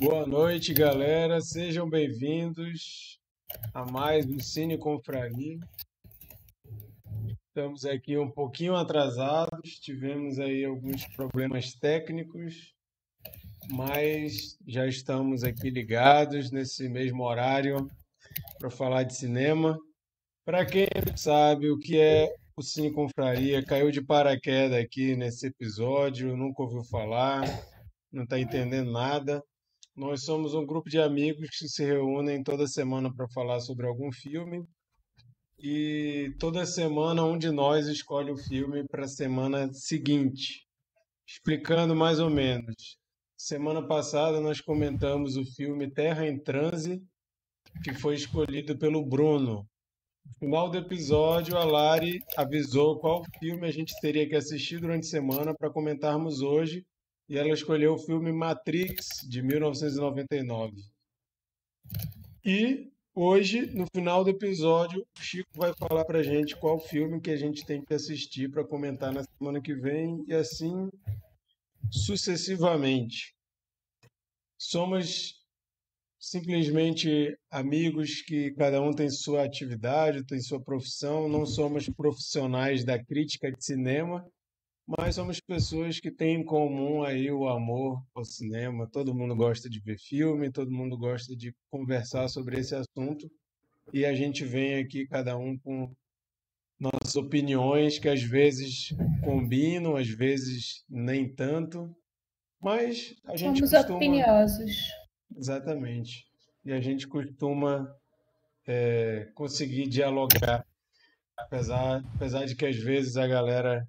Boa noite, galera. Sejam bem-vindos a mais um Cine Confraria. Estamos aqui um pouquinho atrasados, tivemos aí alguns problemas técnicos, mas já estamos aqui ligados nesse mesmo horário para falar de cinema. Para quem não sabe o que é o Cine Confraria, caiu de paraquedas aqui nesse episódio, nunca ouviu falar, não está entendendo nada. Nós somos um grupo de amigos que se reúnem toda semana para falar sobre algum filme. E toda semana um de nós escolhe o filme para a semana seguinte, explicando mais ou menos. Semana passada nós comentamos o filme Terra em Transe, que foi escolhido pelo Bruno. No final do episódio, a Lari avisou qual filme a gente teria que assistir durante a semana para comentarmos hoje e ela escolheu o filme Matrix, de 1999. E hoje, no final do episódio, o Chico vai falar pra gente qual filme que a gente tem que assistir para comentar na semana que vem e assim sucessivamente. Somos simplesmente amigos que cada um tem sua atividade, tem sua profissão, não somos profissionais da crítica de cinema mas somos pessoas que têm em comum aí o amor ao cinema. Todo mundo gosta de ver filme, todo mundo gosta de conversar sobre esse assunto. E a gente vem aqui, cada um com nossas opiniões, que às vezes combinam, às vezes nem tanto. Mas a gente Somos costuma. opiniosos. Exatamente. E a gente costuma é, conseguir dialogar. Apesar, apesar de que às vezes a galera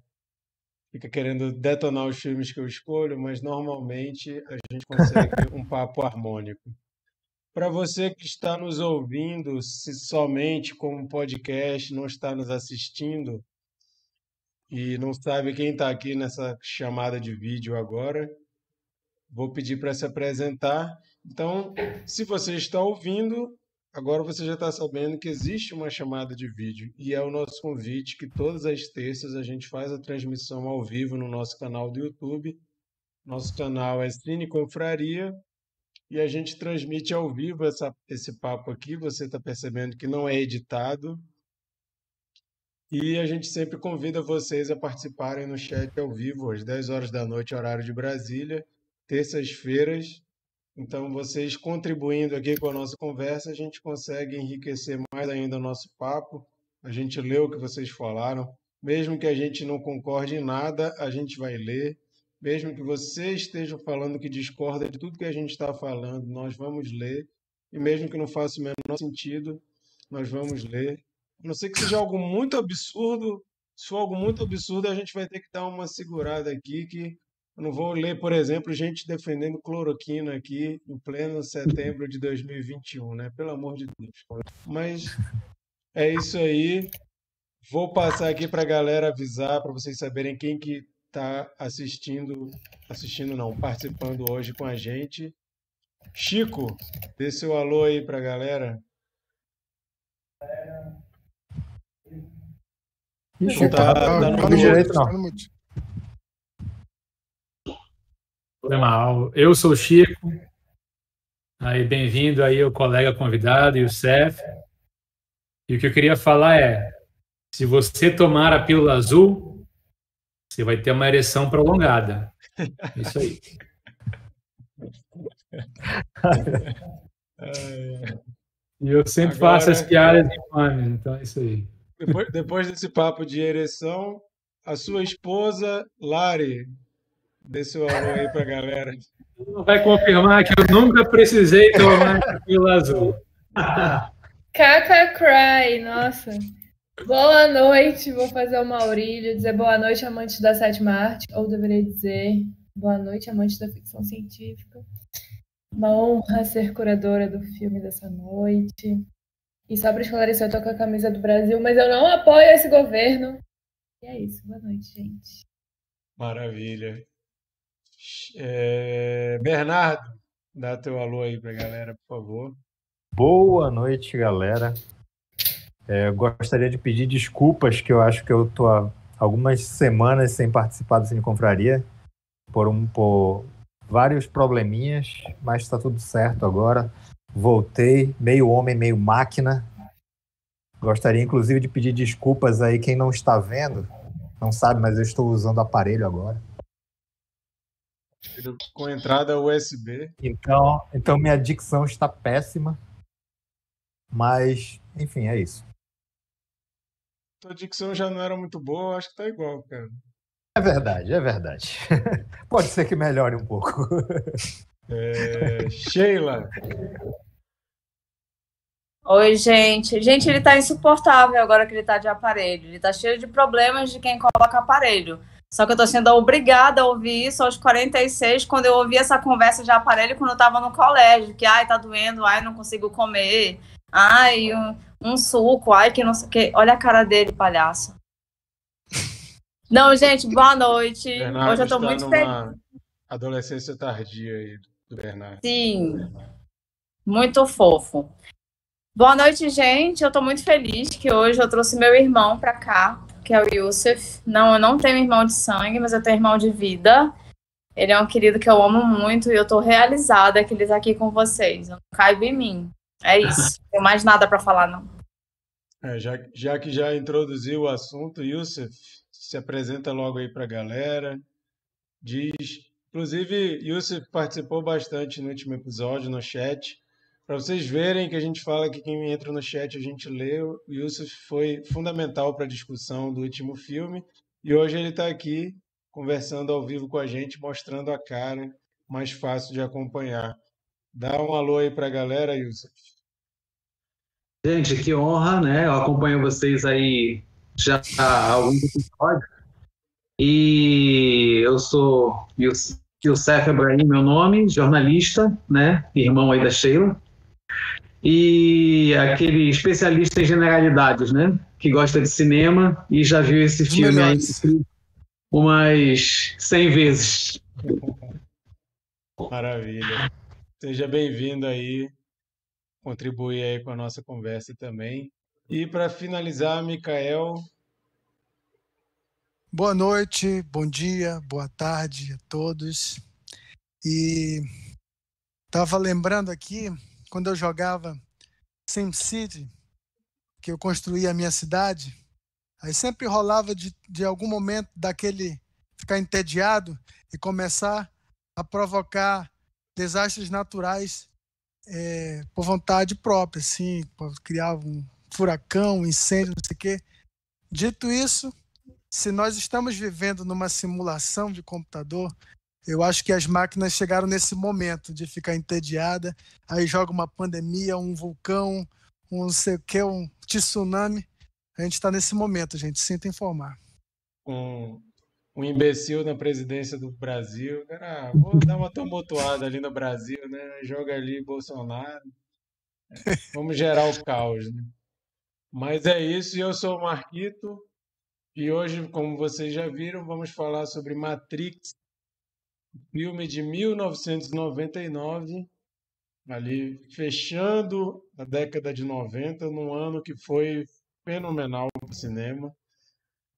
fica querendo detonar os filmes que eu escolho, mas normalmente a gente consegue um papo harmônico. Para você que está nos ouvindo, se somente como podcast, não está nos assistindo e não sabe quem está aqui nessa chamada de vídeo agora, vou pedir para se apresentar. Então, se você está ouvindo, Agora você já está sabendo que existe uma chamada de vídeo e é o nosso convite que todas as terças a gente faz a transmissão ao vivo no nosso canal do YouTube. Nosso canal é Cine Confraria e a gente transmite ao vivo essa, esse papo aqui. Você está percebendo que não é editado. E a gente sempre convida vocês a participarem no chat ao vivo, às 10 horas da noite, horário de Brasília, terças-feiras, então, vocês contribuindo aqui com a nossa conversa, a gente consegue enriquecer mais ainda o nosso papo. A gente lê o que vocês falaram. Mesmo que a gente não concorde em nada, a gente vai ler. Mesmo que você esteja falando que discorda de tudo que a gente está falando, nós vamos ler. E mesmo que não faça o menor sentido, nós vamos ler. A não ser que seja algo muito absurdo. Se for algo muito absurdo, a gente vai ter que dar uma segurada aqui, que eu não vou ler, por exemplo, gente defendendo cloroquina aqui em pleno setembro de 2021, né? Pelo amor de Deus. Mas é isso aí. Vou passar aqui para a galera avisar, para vocês saberem quem que está assistindo, assistindo não, participando hoje com a gente. Chico, dê seu alô aí para a galera. Não tá, tá, tá no direito, não. Problema Eu sou o Chico. Aí, bem-vindo aí o colega convidado e o Cef. E o que eu queria falar é: se você tomar a pílula azul, você vai ter uma ereção prolongada. Isso aí. E eu sempre Agora, faço as piadas de fãs, então é isso aí. Depois, depois desse papo de ereção, a sua esposa, Lari, Dê seu alô aí pra galera. Vai confirmar que eu nunca precisei tomar pílula azul. Caca Cry, nossa. Boa noite, vou fazer o Maurílio, dizer boa noite, amantes da sétima arte, ou deveria dizer boa noite, amantes da ficção científica. Uma honra ser curadora do filme dessa noite. E só para esclarecer, eu tô com a camisa do Brasil, mas eu não apoio esse governo. E é isso, boa noite, gente. Maravilha. É, Bernardo, dá teu alô aí pra galera, por favor. Boa noite, galera. É, gostaria de pedir desculpas, que eu acho que eu tô há algumas semanas sem participar do Cine Confraria, por, um, por vários probleminhas, mas está tudo certo agora. Voltei, meio homem, meio máquina. Gostaria, inclusive, de pedir desculpas aí quem não está vendo. Não sabe, mas eu estou usando aparelho agora. Com entrada USB. Então, então minha dicção está péssima. Mas, enfim, é isso. Tua dicção já não era muito boa, acho que tá igual, cara. É verdade, é verdade. Pode ser que melhore um pouco. É, Sheila. Oi, gente. Gente, ele tá insuportável agora que ele tá de aparelho. Ele tá cheio de problemas de quem coloca aparelho. Só que eu tô sendo obrigada a ouvir isso aos 46, quando eu ouvi essa conversa de aparelho quando eu tava no colégio, que ai, tá doendo, ai, não consigo comer, ai, um, um suco, ai, que não sei o que. Olha a cara dele, palhaço. Não, gente, boa noite. Bernardo Hoje eu tô está muito numa feliz. adolescência tardia aí do Bernardo. Sim, muito fofo. Boa noite, gente. Eu tô muito feliz que hoje eu trouxe meu irmão pra cá, que é o Yusuf. Não, eu não tenho irmão de sangue, mas eu tenho irmão de vida. Ele é um querido que eu amo muito e eu tô realizada que ele tá aqui com vocês. Não caiba em mim. É isso. Não tenho mais nada pra falar, não. É, já, já que já introduziu o assunto, Yusuf, se apresenta logo aí para a galera. Diz. Inclusive, Yusuf participou bastante no último episódio, no chat. Para vocês verem que a gente fala que quem entra no chat a gente lê, o Yusuf foi fundamental para a discussão do último filme. E hoje ele está aqui conversando ao vivo com a gente, mostrando a cara, mais fácil de acompanhar. Dá um alô aí para a galera, Yusuf. Gente, que honra, né? Eu acompanho vocês aí já há alguns episódios. E eu sou Yus- Youssef Ibrahim, meu nome, jornalista, né? Irmão aí da Sheila. E aquele especialista em generalidades, né? Que gosta de cinema e já viu esse Os filme aí umas 100 vezes. Maravilha. Seja bem-vindo aí, contribuir aí com a nossa conversa também. E para finalizar, Mikael, Boa noite, bom dia, boa tarde a todos. E estava lembrando aqui, quando eu jogava SimCity, que eu construía a minha cidade, aí sempre rolava de, de algum momento daquele ficar entediado e começar a provocar desastres naturais eh, por vontade própria, assim, pô, criava um furacão, um incêndio, não sei o quê. Dito isso, se nós estamos vivendo numa simulação de computador, eu acho que as máquinas chegaram nesse momento de ficar entediada, aí joga uma pandemia, um vulcão, um não sei o que, um tsunami. A gente está nesse momento, gente, sinto informar. um, um imbecil na presidência do Brasil, cara, ah, vou dar uma tumultuada ali no Brasil, né? Joga ali Bolsonaro. É, Vamos gerar o caos, né? Mas é isso, eu sou o Marquito, e hoje, como vocês já viram, vamos falar sobre Matrix, filme de 1999, ali fechando a década de 90, num ano que foi fenomenal para o cinema.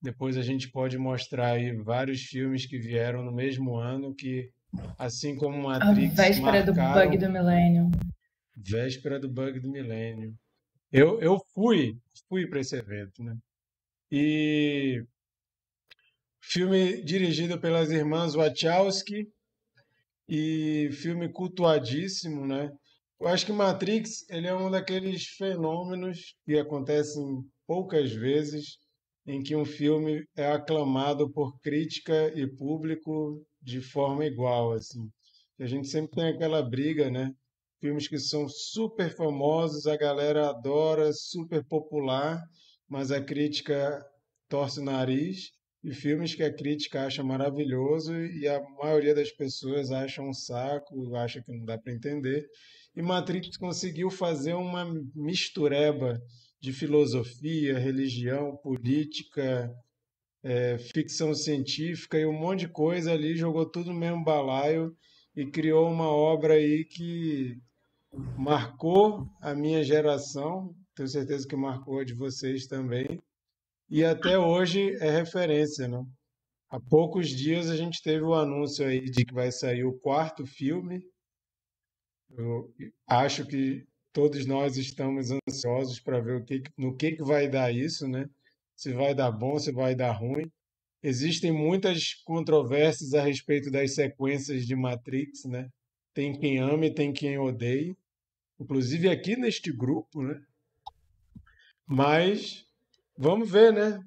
Depois a gente pode mostrar aí vários filmes que vieram no mesmo ano que, assim como A Matrix, véspera do bug do milênio. véspera do bug do milênio. Eu, eu fui, fui para esse evento, né? E filme dirigido pelas irmãs Wachowski e filme cultuadíssimo, né? Eu acho que Matrix, ele é um daqueles fenômenos que acontecem poucas vezes em que um filme é aclamado por crítica e público de forma igual, assim. A gente sempre tem aquela briga, né? Filmes que são super famosos, a galera adora, super popular, mas a crítica torce o nariz, e filmes que a crítica acha maravilhoso e a maioria das pessoas acha um saco, acha que não dá para entender. E Matrix conseguiu fazer uma mistureba de filosofia, religião, política, eh, ficção científica e um monte de coisa ali, jogou tudo no mesmo balaio e criou uma obra aí que marcou a minha geração, tenho certeza que marcou a de vocês também, e até hoje é referência, né? há poucos dias a gente teve o anúncio aí de que vai sair o quarto filme. Eu acho que todos nós estamos ansiosos para ver o que, no que, que vai dar isso, né? Se vai dar bom, se vai dar ruim. Existem muitas controvérsias a respeito das sequências de Matrix, né? Tem quem ame, tem quem odeie, inclusive aqui neste grupo, né? Mas vamos ver, né?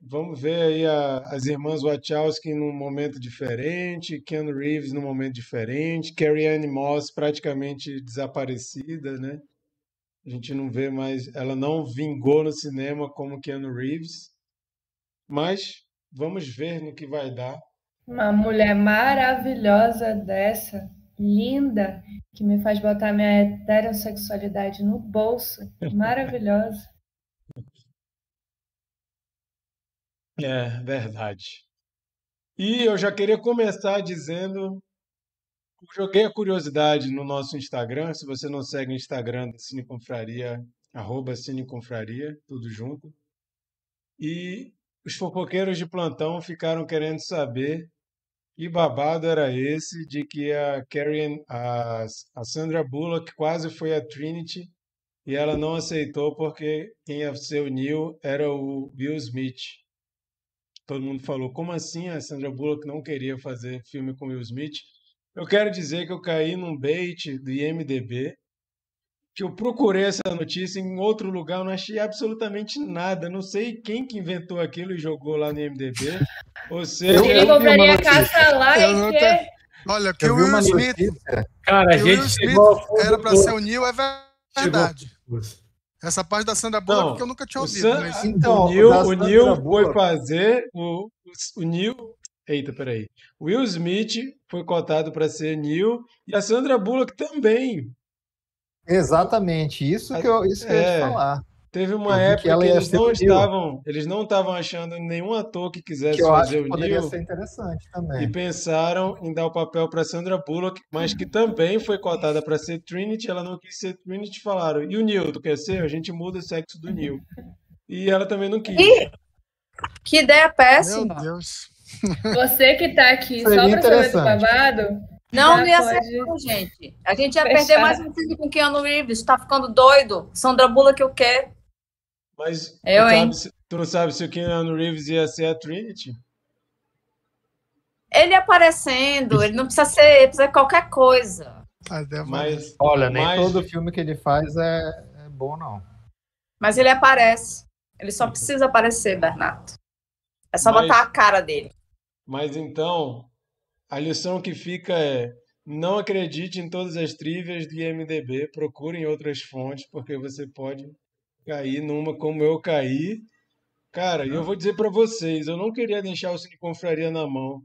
Vamos ver aí a, as irmãs Wachowski num momento diferente, Keanu Reeves num momento diferente, Carrie Anne Moss praticamente desaparecida, né? A gente não vê mais, ela não vingou no cinema como Keanu Reeves, mas vamos ver no que vai dar. Uma mulher maravilhosa dessa, linda, que me faz botar minha heterossexualidade no bolso, maravilhosa. É verdade. E eu já queria começar dizendo, joguei a curiosidade no nosso Instagram. Se você não segue o Instagram da Cine Confraria, arroba Cine Confraria, tudo junto. E os fofoqueiros de plantão ficaram querendo saber que babado era esse de que a Carrie, a, a Sandra Bullock quase foi a Trinity e ela não aceitou porque quem ia ser o Neil era o Will Smith todo mundo falou, como assim a Sandra Bullock não queria fazer filme com Will Smith? Eu quero dizer que eu caí num bait do IMDB, que eu procurei essa notícia em outro lugar, não achei absolutamente nada. Não sei quem que inventou aquilo e jogou lá no IMDB. Ou seja, Ele compraria caça lá e que... Olha, que o Will Smith. Cara, a gente chegou era para ser o Neil, é verdade. Chegou. Essa parte da Sandra Bullock que eu nunca tinha ouvido. San... Mas... Então, o Neil, o Neil foi fazer o, o Neil. Eita, peraí. O Will Smith foi cotado para ser Neil e a Sandra Bullock também. Exatamente, isso que eu, isso que é, eu ia te falar. Teve uma época que, que eles não estavam, eles não estavam achando nenhum ator que quisesse que fazer o poderia Neil. ser interessante também. E pensaram em dar o papel para Sandra Bullock, mas que também foi cotada para ser Trinity, ela não quis ser Trinity, falaram: "E o Neil, tu quer ser? A gente muda o sexo do Neil". E ela também não quis. E... Que ideia péssima. Meu Deus. Você que tá aqui Seria só pra saber do babado, não, não ia ser gente. A gente ia Fechar. perder mais um filme com Keanu Reeves. Tá ficando doido. Sandra Bullock eu quero. Mas eu, tu, hein? Sabe, tu não sabe se o Keanu Reeves ia ser a Trinity? Ele aparecendo, ele não precisa ser, precisa ser qualquer coisa. Mas, olha, nem mas... todo filme que ele faz é, é bom, não. Mas ele aparece. Ele só precisa aparecer, Bernardo. É só mas, botar a cara dele. Mas então, a lição que fica é: não acredite em todas as trivias de IMDB, procurem outras fontes, porque você pode cair numa como eu caí. Cara, e eu vou dizer para vocês, eu não queria deixar o Cine Confraria na mão.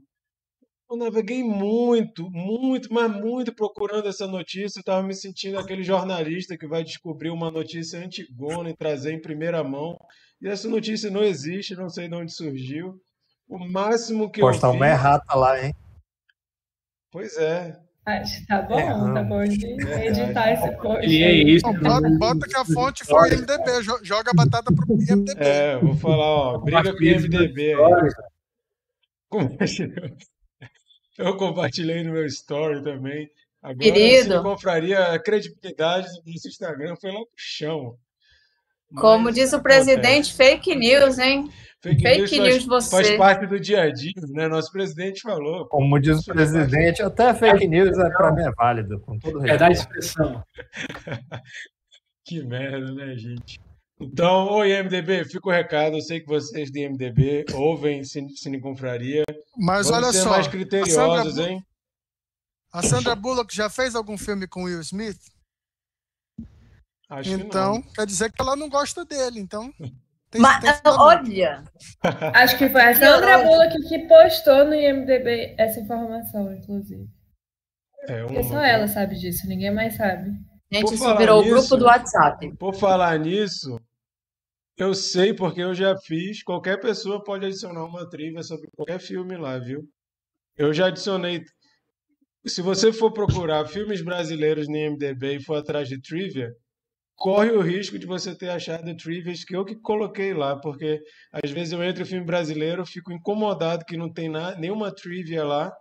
Eu naveguei muito, muito, mas muito procurando essa notícia. Eu estava me sentindo aquele jornalista que vai descobrir uma notícia antigona e trazer em primeira mão. E essa notícia não existe, não sei de onde surgiu. O máximo que Postar eu vi... uma errata lá, hein? Pois é. Acho tá bom, é, tá bom de editar esse post. E é isso. bota, bota, que a fonte foi MDB, joga a batata pro MDB. É, vou falar, ó, briga com o MDB Eu compartilhei no meu story também. Agora, Querido. se compraria a credibilidade do Instagram foi lá pro chão. Mas, Como diz o presidente, acontece. fake news, hein? Fake, Fake news, news faz, você. faz parte do dia a dia, né? Nosso presidente falou. Como diz o presidente, até fake news é, para mim é válido, com todo respeito. É da expressão. que merda, né, gente? Então, oi, MDB, fica o recado. Eu sei que vocês de MDB ouvem Cine Confraria. Mas Vamos olha ser só. mais criteriosos, hein? A Sandra Bullock já fez algum filme com Will Smith? Acho então, quer dizer que ela não gosta dele, então. Tem, Mas, tem olha. Acho que foi a Sandra Bullock que postou no IMDB essa informação, inclusive. É uma... Porque só ela sabe disso, ninguém mais sabe. Gente, isso virou o grupo do WhatsApp. Por falar nisso, eu sei porque eu já fiz. Qualquer pessoa pode adicionar uma trivia sobre qualquer filme lá, viu? Eu já adicionei. Se você for procurar filmes brasileiros no IMDB e for atrás de trivia, corre o risco de você ter achado trivias que eu que coloquei lá, porque às vezes eu entro em filme brasileiro, fico incomodado que não tem nada, nenhuma trivia lá.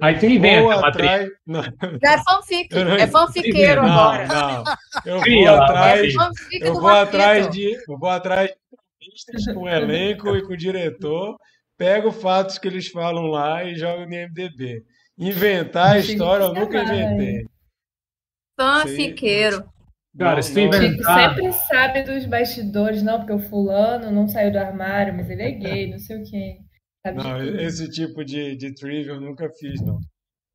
Aí tu inventa uma atrás. Não, Já é fanfic, não- é fanfiqueiro não, agora. não. Eu vou atrás. É Eu vou atrás de, eu vou atrás de com o elenco e com o diretor, pego fatos que eles falam lá e jogo no IMDb. Inventar a história eu nunca inventei. Fanfiqueiro. Cara, Não, se tu inventar- Chico sempre sabe dos bastidores, não, porque o fulano não saiu do armário, mas ele é gay, não sei o quê. Sabe Não, esse tipo de, de trivia eu nunca fiz, não.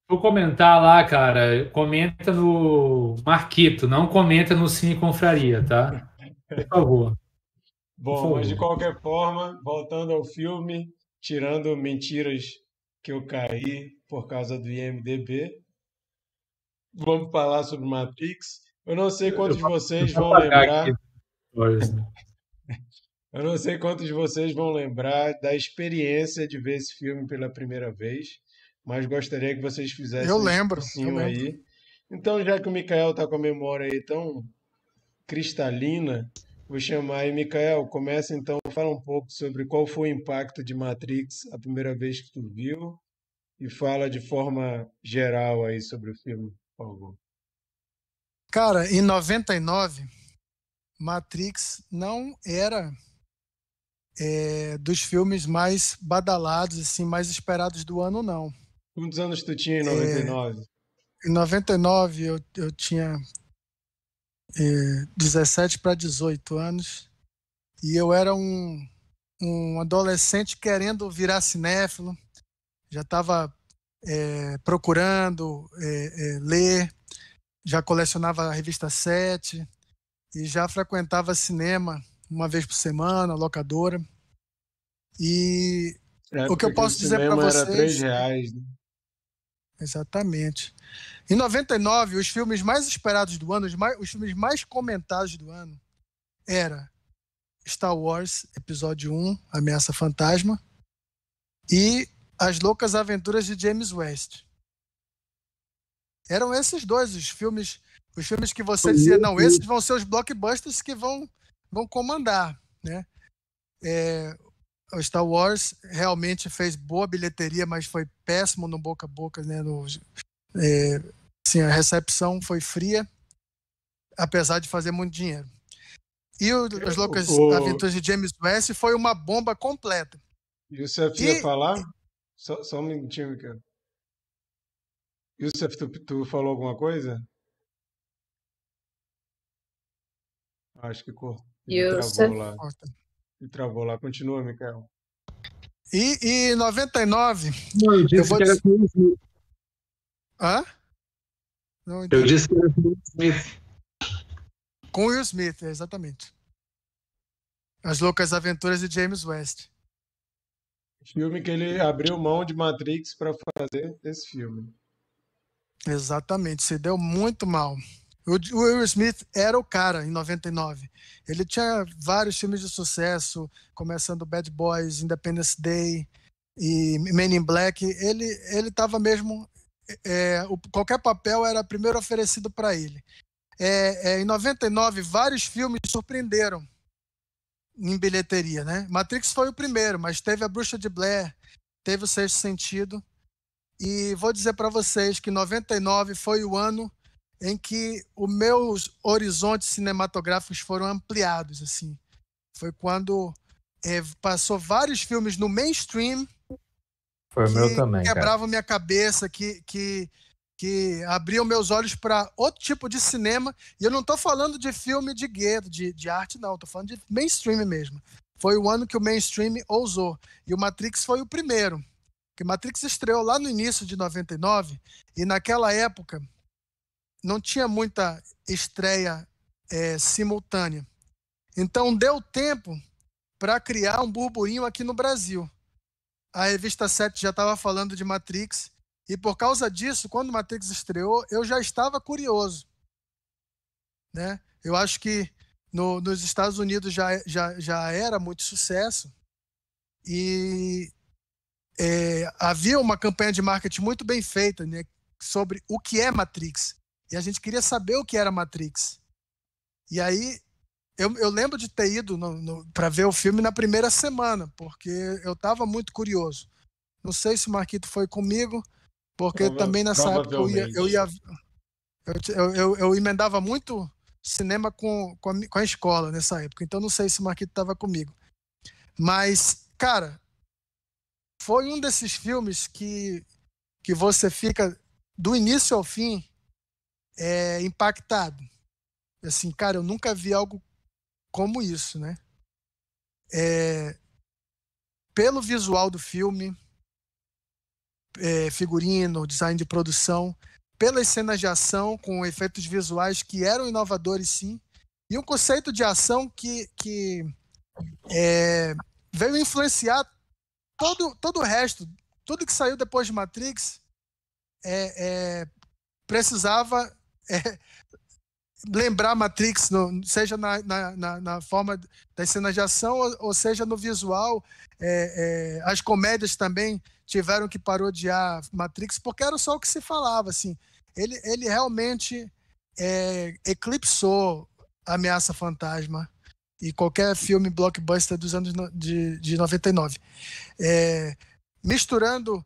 Vou comentar lá, cara. Comenta no Marquito, não comenta no Cine Confraria, tá? Por favor. Bom, favor. mas de qualquer forma, voltando ao filme, tirando mentiras que eu caí por causa do IMDb, vamos falar sobre Matrix. Eu não sei quantos de vocês vão lembrar. Eu não sei quantos de vocês vão lembrar da experiência de ver esse filme pela primeira vez, mas gostaria que vocês fizessem Eu um lembro, esforcinho eu lembro. aí. Então, já que o Mikael está com a memória aí tão cristalina, vou chamar aí, Mikael, começa então, fala um pouco sobre qual foi o impacto de Matrix a primeira vez que tu viu e fala de forma geral aí sobre o filme, por favor. Cara, em 99, Matrix não era é, dos filmes mais badalados, assim, mais esperados do ano, não. Quantos anos tu tinha em 99? Em 99, eu, eu tinha é, 17 para 18 anos e eu era um, um adolescente querendo virar cinéfilo, já estava procurando é, é, ler, já colecionava a revista 7 e já frequentava cinema uma vez por semana, locadora. E É, o que eu posso dizer pra cinema era vocês- três reais, né? Exatamente. Em 99, os filmes mais esperados do ano, os, mais- os filmes mais comentados do ano, era Star Wars Episódio 1, Ameaça Fantasma, e As Loucas Aventuras de James West. Eram esses dois os filmes, os filmes que você dizia, não, esses vão ser os blockbusters que vão, vão comandar, né? É, o Star Wars realmente fez boa bilheteria, mas foi péssimo no boca a boca, né? No, é, assim, a recepção foi fria, apesar de fazer muito dinheiro. E o, As Loucas O- Aventuras de James West foi uma bomba completa. E- ia falar? Só, só um minutinho, Mikael. Youssef, tu, tu falou alguma coisa? Acho que cortou. Youssef. travou lá. Ele travou lá. Continua, Mikael. E, e em 99. Não, eu disse vou que era o Smith. Hã? Não Eu disse que era com o Smith. Com Will Smith, exatamente. As Loucas Aventuras de James West. Filme que ele abriu mão de Matrix para fazer esse filme. Exatamente, se deu muito mal. O Will Smith era o cara em 99. Ele tinha vários filmes de sucesso, começando Bad Boys, Independence Day e Men in Black. Ele ele estava mesmo é, o- qualquer papel era primeiro oferecido para ele. É, é, em 99, vários filmes surpreenderam em bilheteria, né? Matrix foi o primeiro, mas teve a Bruxa de Blair, teve o Sexto Sentido. E vou dizer para vocês que 99 foi o ano em que os meus horizontes cinematográficos foram ampliados, assim. Foi quando eh, passou vários filmes no mainstream Foi o que meu também, cara. quebravam minha cabeça, que, que, que abriam meus olhos para outro tipo de cinema. E eu não estou falando de filme de gueto, de, de arte, não. Estou falando de mainstream mesmo. Foi o ano que o mainstream ousou. E o Matrix foi o primeiro. Porque Matrix estreou lá no início de 99 e naquela época não tinha muita estreia eh, simultânea. Então deu tempo para criar um burburinho aqui no Brasil a revista 7 já estava falando de Matrix, e por causa disso, quando Matrix estreou, eu já estava curioso. Né? Eu acho que no- nos Estados Unidos já, já, já era muito sucesso, e é, havia uma campanha de marketing muito bem feita né, sobre o que é Matrix. E a gente queria saber o que era Matrix. E aí eu, eu lembro de ter ido para ver o filme na primeira semana, porque eu estava muito curioso. Não sei se o Marquito foi comigo, porque Prova, também nessa época eu ia, eu, ia eu, eu, eu, emendava muito cinema com, com a, com, a, escola nessa época, então não sei se o Marquito estava comigo. Mas, cara, foi um desses filmes que, que você fica do início ao fim é, impactado. Assim, cara, eu nunca vi algo como isso, né? É, pelo visual do filme, é, figurino, design de produção, pelas cenas de ação com efeitos visuais que eram inovadores, sim, e um conceito de ação que, que é, veio influenciar todo, todo o resto, tudo que saiu depois de Matrix é, é precisava é, lembrar Matrix, no, seja na, na, na, forma das cenas de ação ou, ou seja no visual. É, é, as comédias também tiveram que parodiar Matrix, porque era só o que se falava. Assim. Ele, ele realmente é, eclipsou a Ameaça Fantasma e qualquer filme blockbuster dos anos de, de 99. É, misturando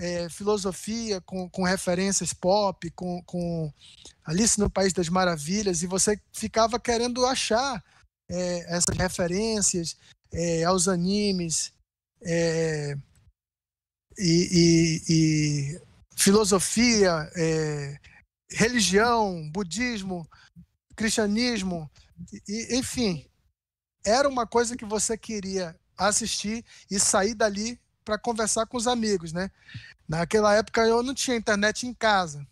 é, filosofia, com, com referências pop, com, com Alice no País das Maravilhas, e você ficava querendo achar é, essas referências é, aos animes é, e, e, e, filosofia, é, religião, budismo, cristianismo, e, enfim, era uma coisa que você queria assistir e sair dali para conversar com os amigos, né? Naquela época eu não tinha internet em casa,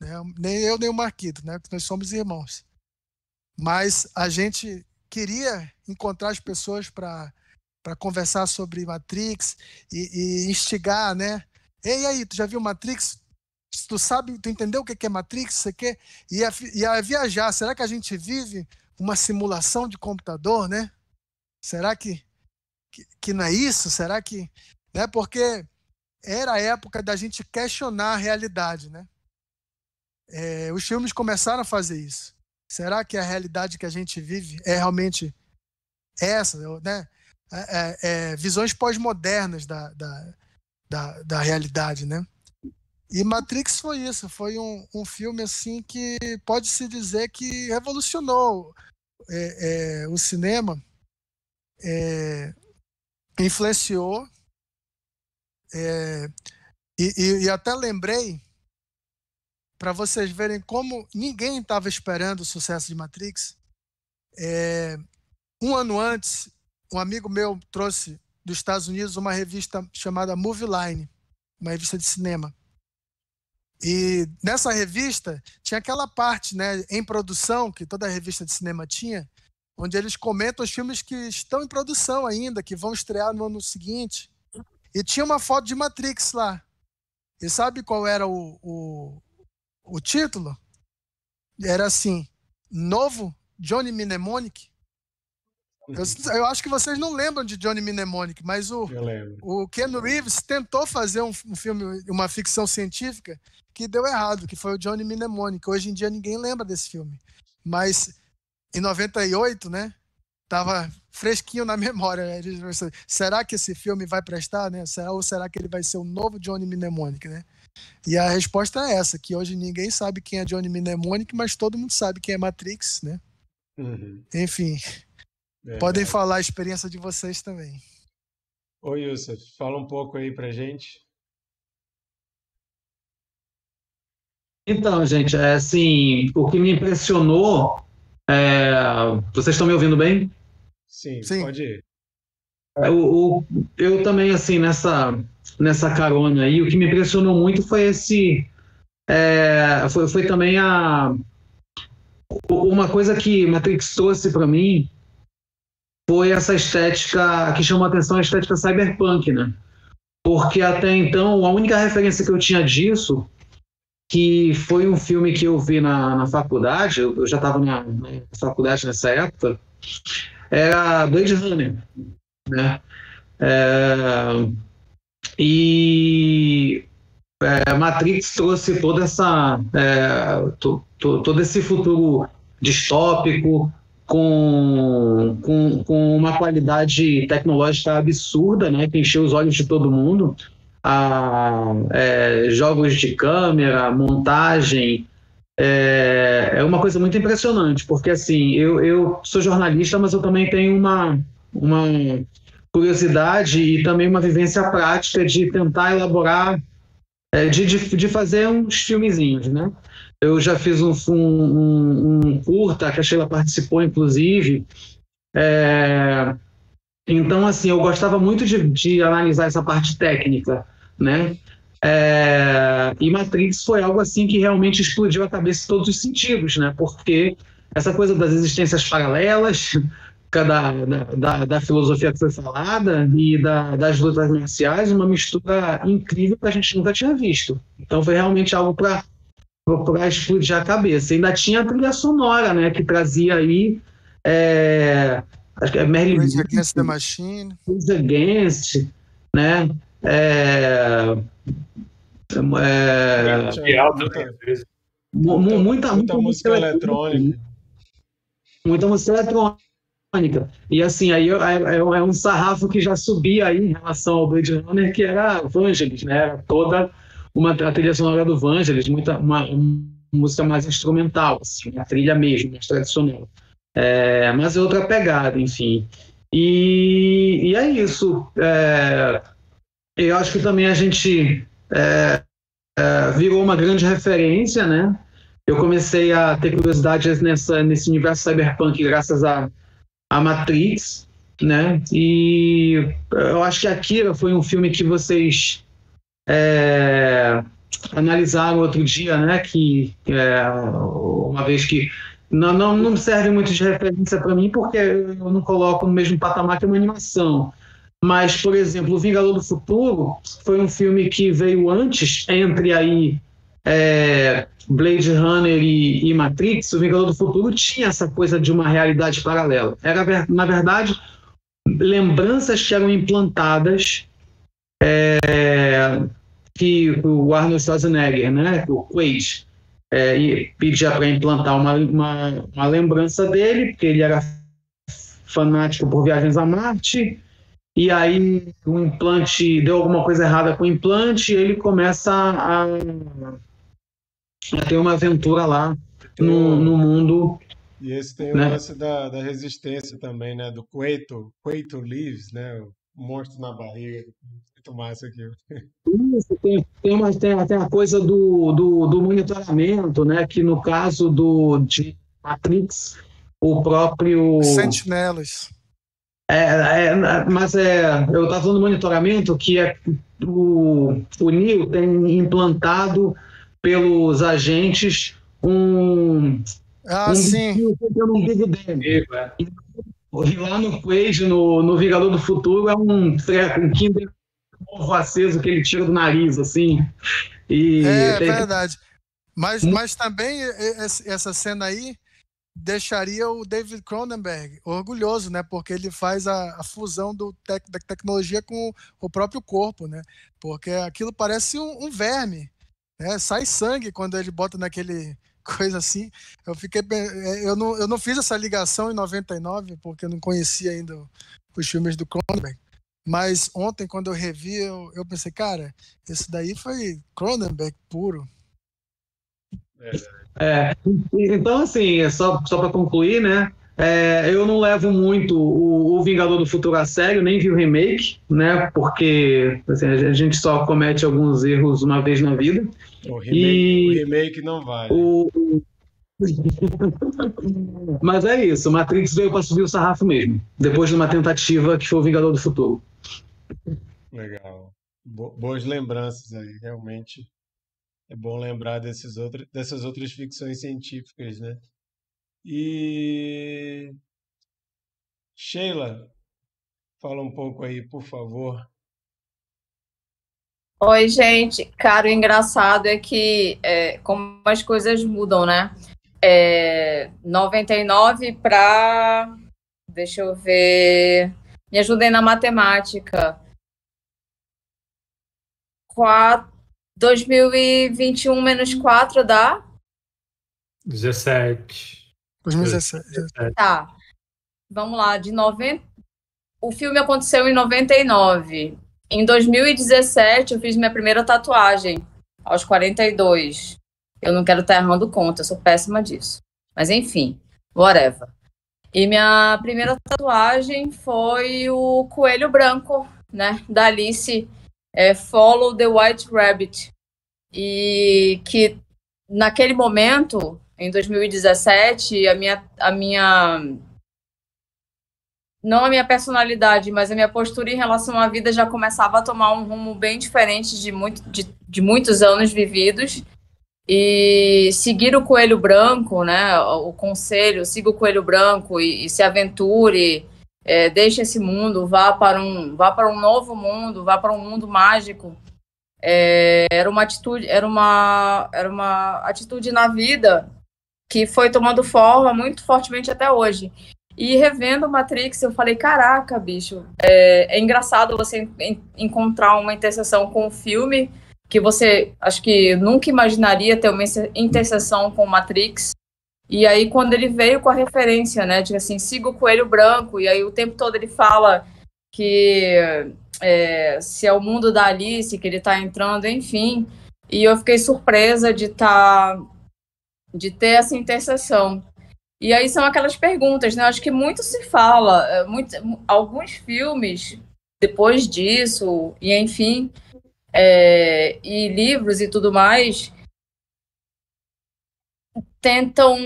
né? nem eu nem o Marquito, né? Nós somos irmãos. Mas a gente queria encontrar as pessoas para para conversar sobre Matrix e, e, instigar, né? Ei, aí, tu já viu Matrix? Tu sabe, tu entendeu o que é Matrix? Você quer? Ia, ia viajar. Será que a gente vive uma simulação de computador, né? Será que, que, que não é isso? Será que né? Porque era a época da gente questionar a realidade, né? É, os filmes começaram a fazer isso. Será que a realidade que a gente vive é realmente essa, né? É, é, é visões pós-modernas da, da, da, da, realidade, né? E Matrix foi isso, foi um, um filme assim que pode se dizer que revolucionou é, é, o cinema, influenciou é, e, e, e até lembrei para vocês verem como ninguém estava esperando o sucesso de Matrix. É, um ano antes, um amigo meu trouxe dos Estados Unidos uma revista chamada Movie Line, uma revista de cinema. E nessa revista tinha aquela parte, né, em produção que toda revista de cinema tinha, onde eles comentam os filmes que estão em produção ainda, que vão estrear no ano seguinte. E tinha uma foto de Matrix lá. E sabe qual era o, o, o título? Era assim: Novo Johnny Mnemonic. Eu, uhum. eu, acho que vocês não lembram de Johnny Mnemonic, mas o, o Ken Reeves tentou fazer um, um, filme, uma ficção científica que deu errado, que foi o Johnny Mnemonic. Hoje em dia ninguém lembra desse filme. Mas em 98, né? Tava fresquinho na memória. Né? Será que esse filme vai prestar, né? Ou será que ele vai ser o novo Johnny Mnemonic, né? E a resposta é essa, que hoje ninguém sabe quem é Johnny Mnemonic, mas todo mundo sabe quem é Matrix, né? Uhum. Enfim, Verdade. podem falar a experiência de vocês também. Oi, Yusuf, fala um pouco aí pra gente. Então, gente, é assim, o que me impressionou é... Vocês estão me ouvindo bem? Sim, Sim. pode ir. É, o, o, eu também, assim, nessa, nessa carona aí, o que me impressionou muito foi esse. É, foi, foi também a. Uma coisa que Matrix trouxe para mim foi essa estética que chamou a atenção, a estética cyberpunk, né? Porque até então, a única referência que eu tinha disso que foi um filme que eu vi na, na faculdade, eu, eu já estava na, na, faculdade nessa época, era Blade Runner, né? É, e é, Matrix trouxe toda essa é, to, to, todo esse futuro distópico, com, com, com uma qualidade tecnológica absurda, né, que encheu os olhos de todo mundo. A, é, jogos de câmera, montagem, é, é uma coisa muito impressionante, porque assim, eu, eu sou jornalista, mas eu também tenho uma, uma curiosidade e também uma vivência prática de tentar elaborar, é, de, de, de fazer uns filmezinhos, né? Eu já fiz um, um, um curta, que a Sheila participou, inclusive. É, então, assim, eu gostava muito de, de analisar essa parte técnica, né? É, e Matrix foi algo assim que realmente explodiu a cabeça em todos os sentidos, né? Porque essa coisa das existências paralelas, da, da, da filosofia que foi falada e da, das lutas marciais, uma mistura incrível que a gente nunca tinha visto. Então foi realmente algo para para explodir a cabeça. Ainda tinha a trilha sonora, né, que trazia aí é, acho que é Merlin Against the Machine. Against, né? É, é, é muita, muita, muita, muita música eletrônica. Muita música eletrônica. E assim, aí é, é, é um sarrafo que já subia aí em relação ao Blade Runner, que era Vangelis, né? Era toda uma a trilha sonora do Vangelis, muita, uma, uma música mais instrumental, assim, a trilha mesmo, mais tradicional. É, mas é outra pegada, enfim. E, e é isso. É, eu acho que também a gente é, é, virou uma grande referência, né? Eu comecei a ter curiosidade nessa, nesse universo cyberpunk graças a, a Matrix, né? E eu acho que Akira foi um filme que vocês é, analisaram outro dia, né, que é, uma vez que não, não, não serve muito de referência para mim, porque eu não coloco no mesmo patamar que uma animação. Mas, por exemplo, O Vingador do Futuro foi um filme que veio antes, entre aí é, Blade Runner e, e, Matrix. O Vingador do Futuro tinha essa coisa de uma realidade paralela. Era, na verdade, lembranças que eram implantadas é, que o Arnold Schwarzenegger, né, o Quaid, é, pedia para implantar uma, uma, uma, lembrança dele, porque ele era fanático por viagens a Marte, e aí o implante deu alguma coisa errada com o implante, e ele começa a, a ter uma aventura lá no, no mundo. E esse tem né? o lance da, da resistência também, né? Do Quaito, Quaito Leaves, né? O monstro na barriga. Muito massa aqui. Isso, tem, tem, uma, tem, tem a coisa do, do, do, monitoramento, né? Que no caso do, de Matrix, o próprio. Sentinelas. É, é, mas é, eu estava falando do monitoramento que é o, o NIO tem implantado pelos agentes um. Ah, um sim. Um dele. É. E lá no Quage, no, no Vingador do Futuro, é um, um Kinder ovo aceso que ele tira do nariz, assim. E é tem... verdade. Mas, mas também essa cena aí deixaria o David Cronenberg orgulhoso, né? Porque ele faz a, a fusão tec, da tecnologia com o próprio corpo, né? Porque aquilo parece um, um verme, né? Sai sangue quando ele bota naquele coisa assim. Eu fiquei, é, eu não, eu não fiz essa ligação em 99 porque eu não conhecia ainda os filmes do Cronenberg. Mas ontem, quando eu revi, eu, eu pensei, cara, esse daí foi Cronenberg puro. É, então, assim, é só, só para concluir, né? É, eu não levo muito o, o, Vingador do Futuro a sério, nem vi o remake, né? Porque assim, a gente só comete alguns erros uma vez na vida. O remake, e o remake não vale. O... Mas é isso, Matrix veio para subir o sarrafo mesmo, depois de uma tentativa que foi o Vingador do Futuro. Legal. Bo boas lembranças aí, realmente. É bom lembrar desses outros, dessas outras ficções científicas, né? E Sheila, fala um pouco aí, por favor. Oi, gente. Cara, o engraçado é que é, como as coisas mudam, né? É, 99 para. Deixa eu ver. Me ajudem na matemática. 4, 2021 menos 4 dá? 17. 2017. Tá. Vamos lá, de 90. O filme aconteceu em 99. Em 2017, eu fiz minha primeira tatuagem, aos 42. Eu não quero estar errando conta, eu sou péssima disso. Mas enfim, whatever. E minha primeira tatuagem foi o coelho branco, né, da Alice, é, Follow the White Rabbit. E que naquele momento, em 2017, a minha, a minha não a minha personalidade, mas a minha postura em relação à vida já começava a tomar um rumo bem diferente de, muito, de, de muitos anos vividos. E seguir o coelho branco, né? O conselho, siga o coelho branco e, e se aventure, é, deixe esse mundo, vá para um, vá para um novo mundo, vá para um mundo mágico. É, era uma atitude, era uma, era uma atitude na vida que foi tomando forma muito fortemente até hoje. E revendo Matrix, eu falei, caraca, bicho, é, é engraçado você en encontrar uma interseção com o filme que você, acho que nunca imaginaria ter uma interseção com Matrix. E aí, quando ele veio com a referência, né, de assim, siga o coelho branco, e aí o tempo todo ele fala que é, se é o mundo da Alice que ele está entrando, enfim. E eu fiquei surpresa de estar, tá, de ter essa interseção. E aí são aquelas perguntas, né? Acho que muito se fala, eh, muito, alguns filmes depois disso, e enfim, é, e livros e tudo mais, tentam,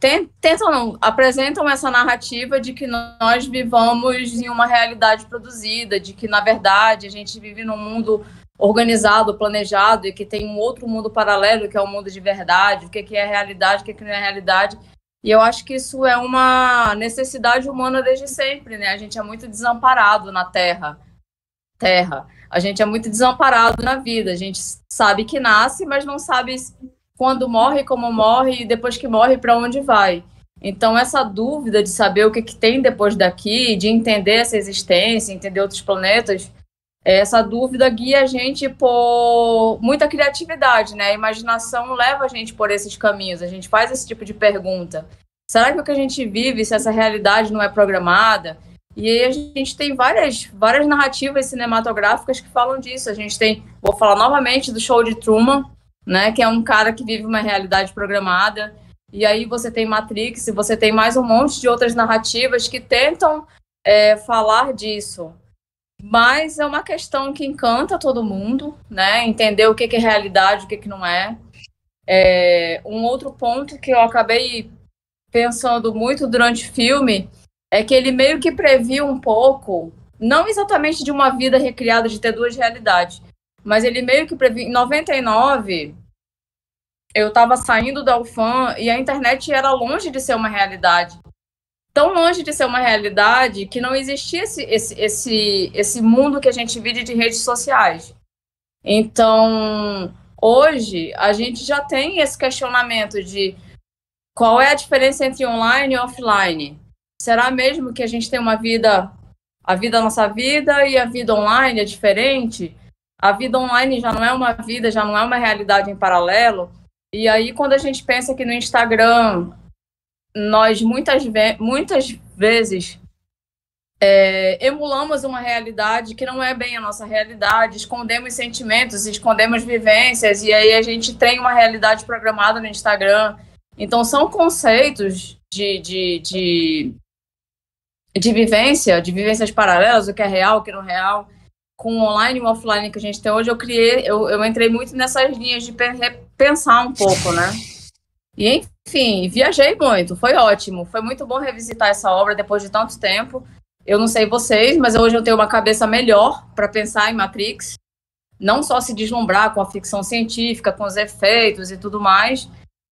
tentam não, apresentam essa narrativa de que nós vivamos em uma realidade produzida, de que, na verdade, a gente vive num mundo organizado, planejado, e que tem um outro mundo paralelo, que é o mundo de verdade, o que é realidade, o que não é realidade. E eu acho que isso é uma necessidade humana desde sempre, né? A gente é muito desamparado na Terra. Terra. A gente é muito desamparado na vida. A gente sabe que nasce, mas não sabe quando morre, como morre e depois que morre para onde vai. Então essa dúvida de saber o que, que tem depois daqui, de entender essa existência, entender outros planetas, essa dúvida guia a gente por muita criatividade, né? A imaginação leva a gente por esses caminhos, a gente faz esse tipo de pergunta. Será que o que a gente vive, se essa realidade não é programada? E aí a gente tem várias, várias narrativas cinematográficas que falam disso. A gente tem, vou falar novamente do show de Truman, né? Que é um cara que vive uma realidade programada. E aí você tem Matrix, e você tem mais um monte de outras narrativas que tentam é, falar disso. Mas é uma questão que encanta todo mundo, né? Entender o que, é realidade, o que, que não é. é. Um outro ponto que eu acabei pensando muito durante o filme é que ele meio que previu um pouco, não exatamente de uma vida recriada de ter duas realidades, mas ele meio que previu. Em 99, eu estava saindo da UFAM e a internet era longe de ser uma realidade tão longe de ser uma realidade que não existia esse, esse, esse, esse mundo que a gente vive de redes sociais. Então, hoje, a gente já tem esse questionamento de qual é a diferença entre online e offline. Será mesmo que a gente tem uma vida, a vida nossa vida e a vida online é diferente? A vida online já não é uma vida, já não é uma realidade em paralelo. E aí, quando a gente pensa que no Instagram nós muitas, ve muitas vezes é, emulamos uma realidade que não é bem a nossa realidade, escondemos sentimentos, escondemos vivências, e aí a gente tem uma realidade programada no Instagram. Então, são conceitos de, de, de, de vivência, de vivências paralelas, o que é real, o que não é real, com o online e o offline que a gente tem hoje, eu criei, eu, eu entrei muito nessas linhas de pensar um pouco, né? E, enfim, viajei muito, foi ótimo. Foi muito bom revisitar essa obra depois de tanto tempo. Eu não sei vocês, mas hoje eu tenho uma cabeça melhor para pensar em Matrix. Não só se deslumbrar com a ficção científica, com os efeitos e tudo mais,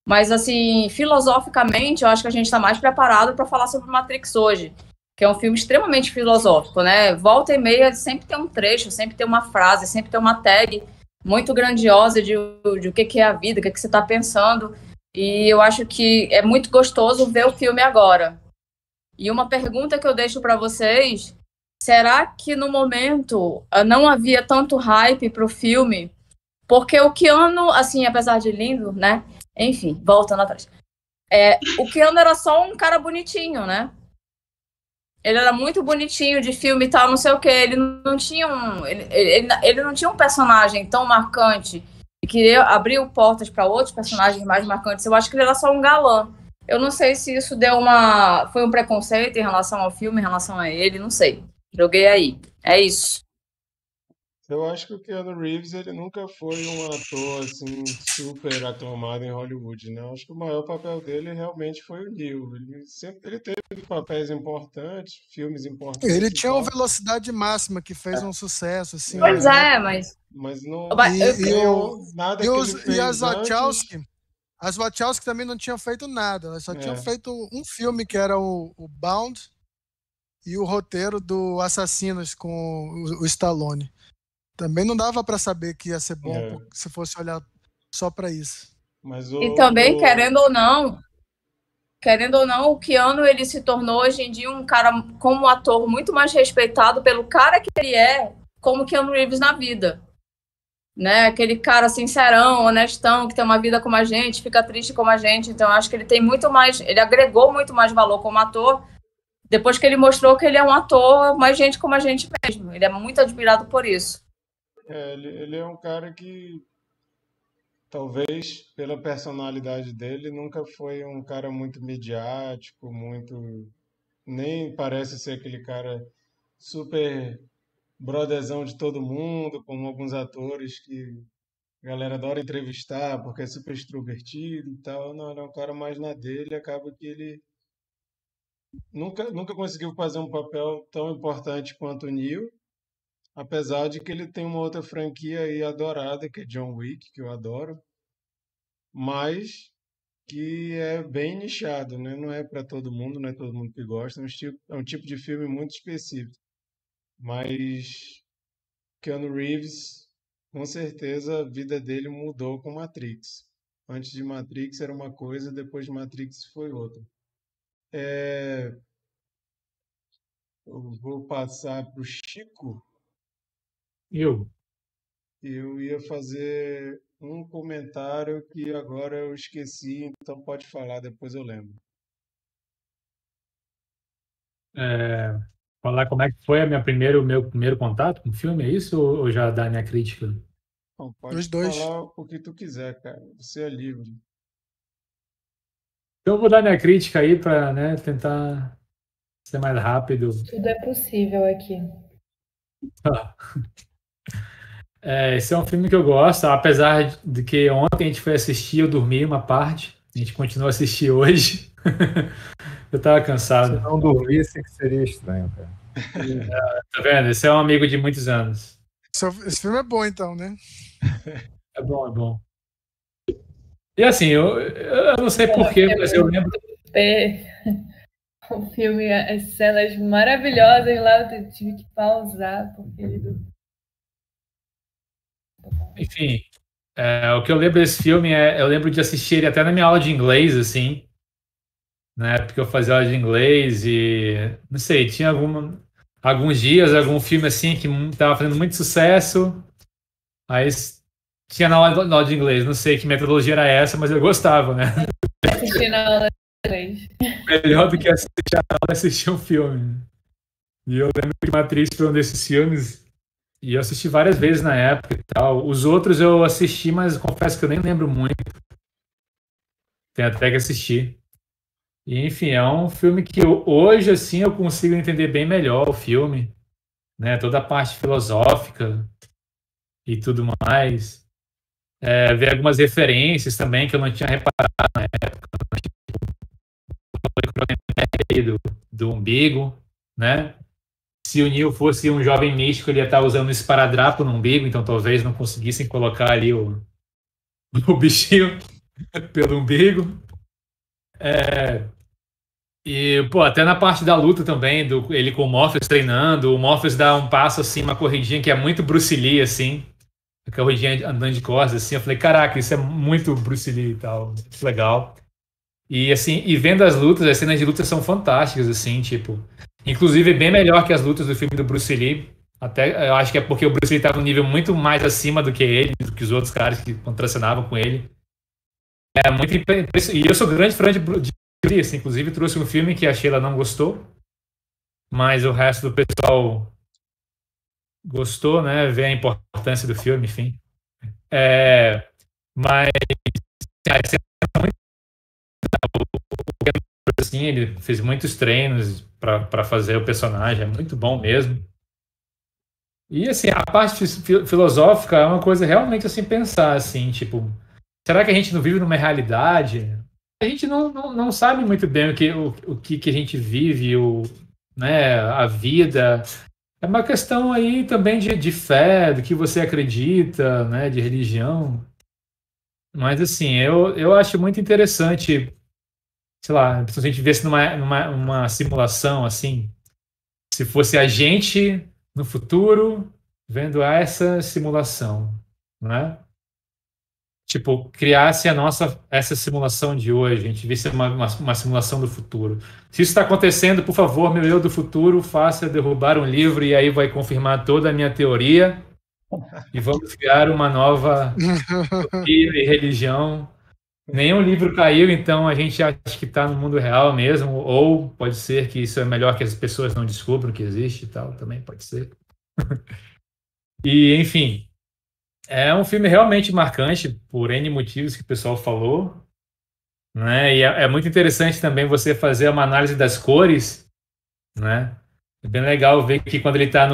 mas, assim, filosoficamente, eu acho que a gente está mais preparado para falar sobre Matrix hoje, que é um filme extremamente filosófico, né? Volta e meia sempre tem um trecho, sempre tem uma frase, sempre tem uma tag muito grandiosa de, de o que, que é a vida, o que, que você está pensando. E eu acho que é muito gostoso ver o filme agora. E uma pergunta que eu deixo para vocês: será que no momento ah, não havia tanto hype para o filme? Porque o Keanu, assim, apesar de lindo, né? Enfim, voltando atrás. É, o Keanu era só um cara bonitinho, né? Ele era muito bonitinho de filme e tal, não sei o que. Ele não tinha um. Ele, ele, ele não tinha um personagem tão marcante e queria abrir portas para outros personagens mais marcantes. Eu acho que ele era só um galã. Eu não sei se isso deu uma. Foi um preconceito em relação ao filme, em relação a ele, não sei. Joguei aí. É isso. Eu acho que o Keanu Reeves ele nunca foi um ator assim super aclamado em Hollywood, né? Eu acho que o maior papel dele realmente foi o Neil. Ele sempre ele teve papéis importantes, filmes importantes. Ele tinha uma velocidade máxima que fez um sucesso assim. Pois né? é, mas mas não E, e, eu, o- nada e, que os, e as antes- Wachowski, as Wachowski também não tinham feito nada. Elas só É. tinham feito um filme que era o, o Bound e o roteiro do Assassinos com o, o Stallone. Também não dava pra saber que ia ser bom É. se fosse olhar só pra isso. Mas o, E também, o- querendo ou não, querendo ou não, o Keanu ele se tornou hoje em dia um cara como ator muito mais respeitado pelo cara que ele é, como Keanu Reeves na vida. Né? Aquele cara sincerão, honestão, que tem uma vida como a gente, fica triste como a gente. Então, eu acho que ele tem muito mais, ele agregou muito mais valor como ator depois que ele mostrou que ele é um ator mais gente como a gente mesmo. Ele é muito admirado por isso. É, ele, ele é um cara que, talvez pela personalidade dele, nunca foi um cara muito midiático, muito. Nem parece ser aquele cara super brotherzão de todo mundo, como alguns atores que a galera adora entrevistar porque é super extrovertido e tal. Não, ele é um cara mais na dele, acaba que ele nunca, nunca conseguiu fazer um papel tão importante quanto o Neil. Apesar de que ele tem uma outra franquia aí adorada, que é John Wick, que eu adoro, mas que é bem nichado, né? Não é para todo mundo, não é todo mundo que gosta, é um tipo, é um tipo de filme muito específico. Mas Keanu Reeves, com certeza a vida dele mudou com Matrix. Antes de Matrix era uma coisa, depois de Matrix foi outra. É, Eu vou passar para o Chico. Eu. Eu ia fazer um comentário que agora eu esqueci, então pode falar, depois eu lembro. É, falar como é que foi a minha primeiro, o meu primeiro contato com o filme, é isso? Ou, já dar minha crítica? Não, pode Os dois. falar o que tu quiser, cara. Você é livre. Então eu vou dar minha crítica aí para né, tentar ser mais rápido. Tudo é possível aqui. É, esse é um filme que eu gosto, apesar de que ontem a gente foi assistir, eu dormi uma parte, a gente continua a assistir hoje. eu tava Se cansado. não dormisse, que seria estranho, cara. Tá vendo? Esse é um amigo de muitos anos. Esse esse filme é bom, então, né? É bom, é bom. E assim, eu, eu não sei porquê, mas eu lembro. É, O filme, as cenas maravilhosas lá, eu tive que pausar, porque ele. Enfim, é, o que eu lembro desse filme é. Eu lembro de assistir ele até na minha aula de inglês, assim. Na época eu fazia aula de inglês e. Não sei, tinha alguma, alguns dias, algum filme assim que estava fazendo muito sucesso. Aí tinha na aula, na aula de inglês. Não sei que metodologia era essa, mas eu gostava, né? Assisti na aula de inglês. Melhor do que assistir a aula assistir um filme. E eu lembro que Matrix foi um desses filmes. E eu assisti várias vezes na época e tal. Os outros eu assisti, mas confesso que eu nem lembro muito. Tem até que assistir. E, enfim, é um filme que eu- hoje, assim, eu consigo entender bem melhor o filme. Né? Toda a parte filosófica e tudo mais. É, ver algumas referências também que eu não tinha reparado na época. Do, do umbigo, né? Se o Neil fosse um jovem místico, ele ia estar usando um esparadrapo no umbigo, então talvez não conseguissem colocar ali o, o bichinho pelo umbigo. É, e, pô, até na parte da luta também, do, ele com o Morpheus treinando, o Morpheus dá um passo assim, uma corridinha que é muito Bruce Lee, assim, a corridinha andando de costas, assim, eu falei, caraca, isso é muito Bruce Lee e tal, muito legal. E assim, e vendo as lutas, as cenas de luta são fantásticas, assim, tipo, inclusive bem melhor que as lutas do filme do Bruce Lee. Até eu acho que é porque o Bruce Lee estava num nível muito mais acima do que ele, do que os outros caras que contracenavam com ele. é muito impressionante. E eu sou grande fã de Bruce Willis, inclusive trouxe um filme que a Sheila não gostou, mas o resto do pessoal gostou, né? Vê a importância do filme, enfim. É, mas assim, ele fez muitos treinos para fazer o personagem, é muito bom mesmo. E assim, a parte filosófica é uma coisa realmente assim pensar assim, tipo, será que a gente não vive numa realidade? A gente não, não, não sabe muito bem o que, o, o que, que a gente vive, o, né, a vida. É uma questão aí também de, de fé, do que você acredita, né, de religião. Mas assim, eu, eu acho muito interessante, sei lá, se a gente visse numa, numa uma simulação assim, se fosse a gente no futuro vendo essa simulação, né? Tipo, criasse a nossa essa simulação de hoje, a gente visse uma, uma, uma simulação do futuro. Se isso está acontecendo, por favor, meu eu do futuro, faça derrubar um livro e aí vai confirmar toda a minha teoria e vamos criar uma nova e religião. Nenhum livro caiu, então a gente acha que está no mundo real mesmo, ou pode ser que isso é melhor que as pessoas não descubram que existe e tal, também pode ser. e, enfim, é um filme realmente marcante por N motivos que o pessoal falou, né? E é, é muito interessante também você fazer uma análise das cores, né? É bem legal ver que quando ele está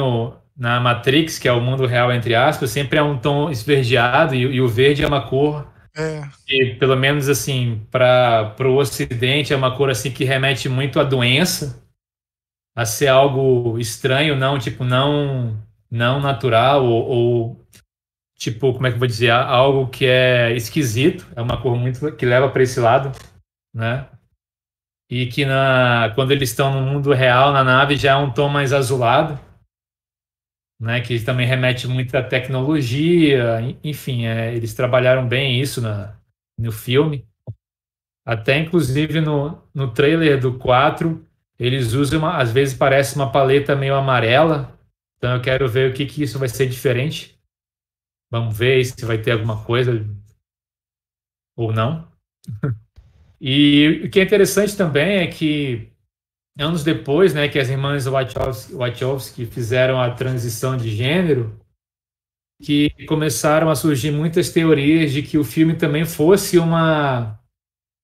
na Matrix, que é o mundo real, entre aspas, sempre é um tom esverdeado e, e o verde é uma cor é. que, pelo menos assim, para o Ocidente, é uma cor assim que remete muito à doença, a ser algo estranho, não, tipo, não, não natural ou, ou tipo, como é que eu vou dizer, algo que é esquisito, é uma cor muito que leva para esse lado, né? E que na, quando eles estão no mundo real, na nave, já é um tom mais azulado né, que também remete muito à tecnologia, enfim, é, eles trabalharam bem isso na, no filme. Até inclusive no, no trailer do 4, eles usam, uma, às vezes parece uma paleta meio amarela, então eu quero ver o que, que isso vai ser diferente. Vamos ver se vai ter alguma coisa ou não. e o que é interessante também é que anos depois, né, que as irmãs Wachowski, Wachowski fizeram a transição de gênero, que começaram a surgir muitas teorias de que o filme também fosse uma,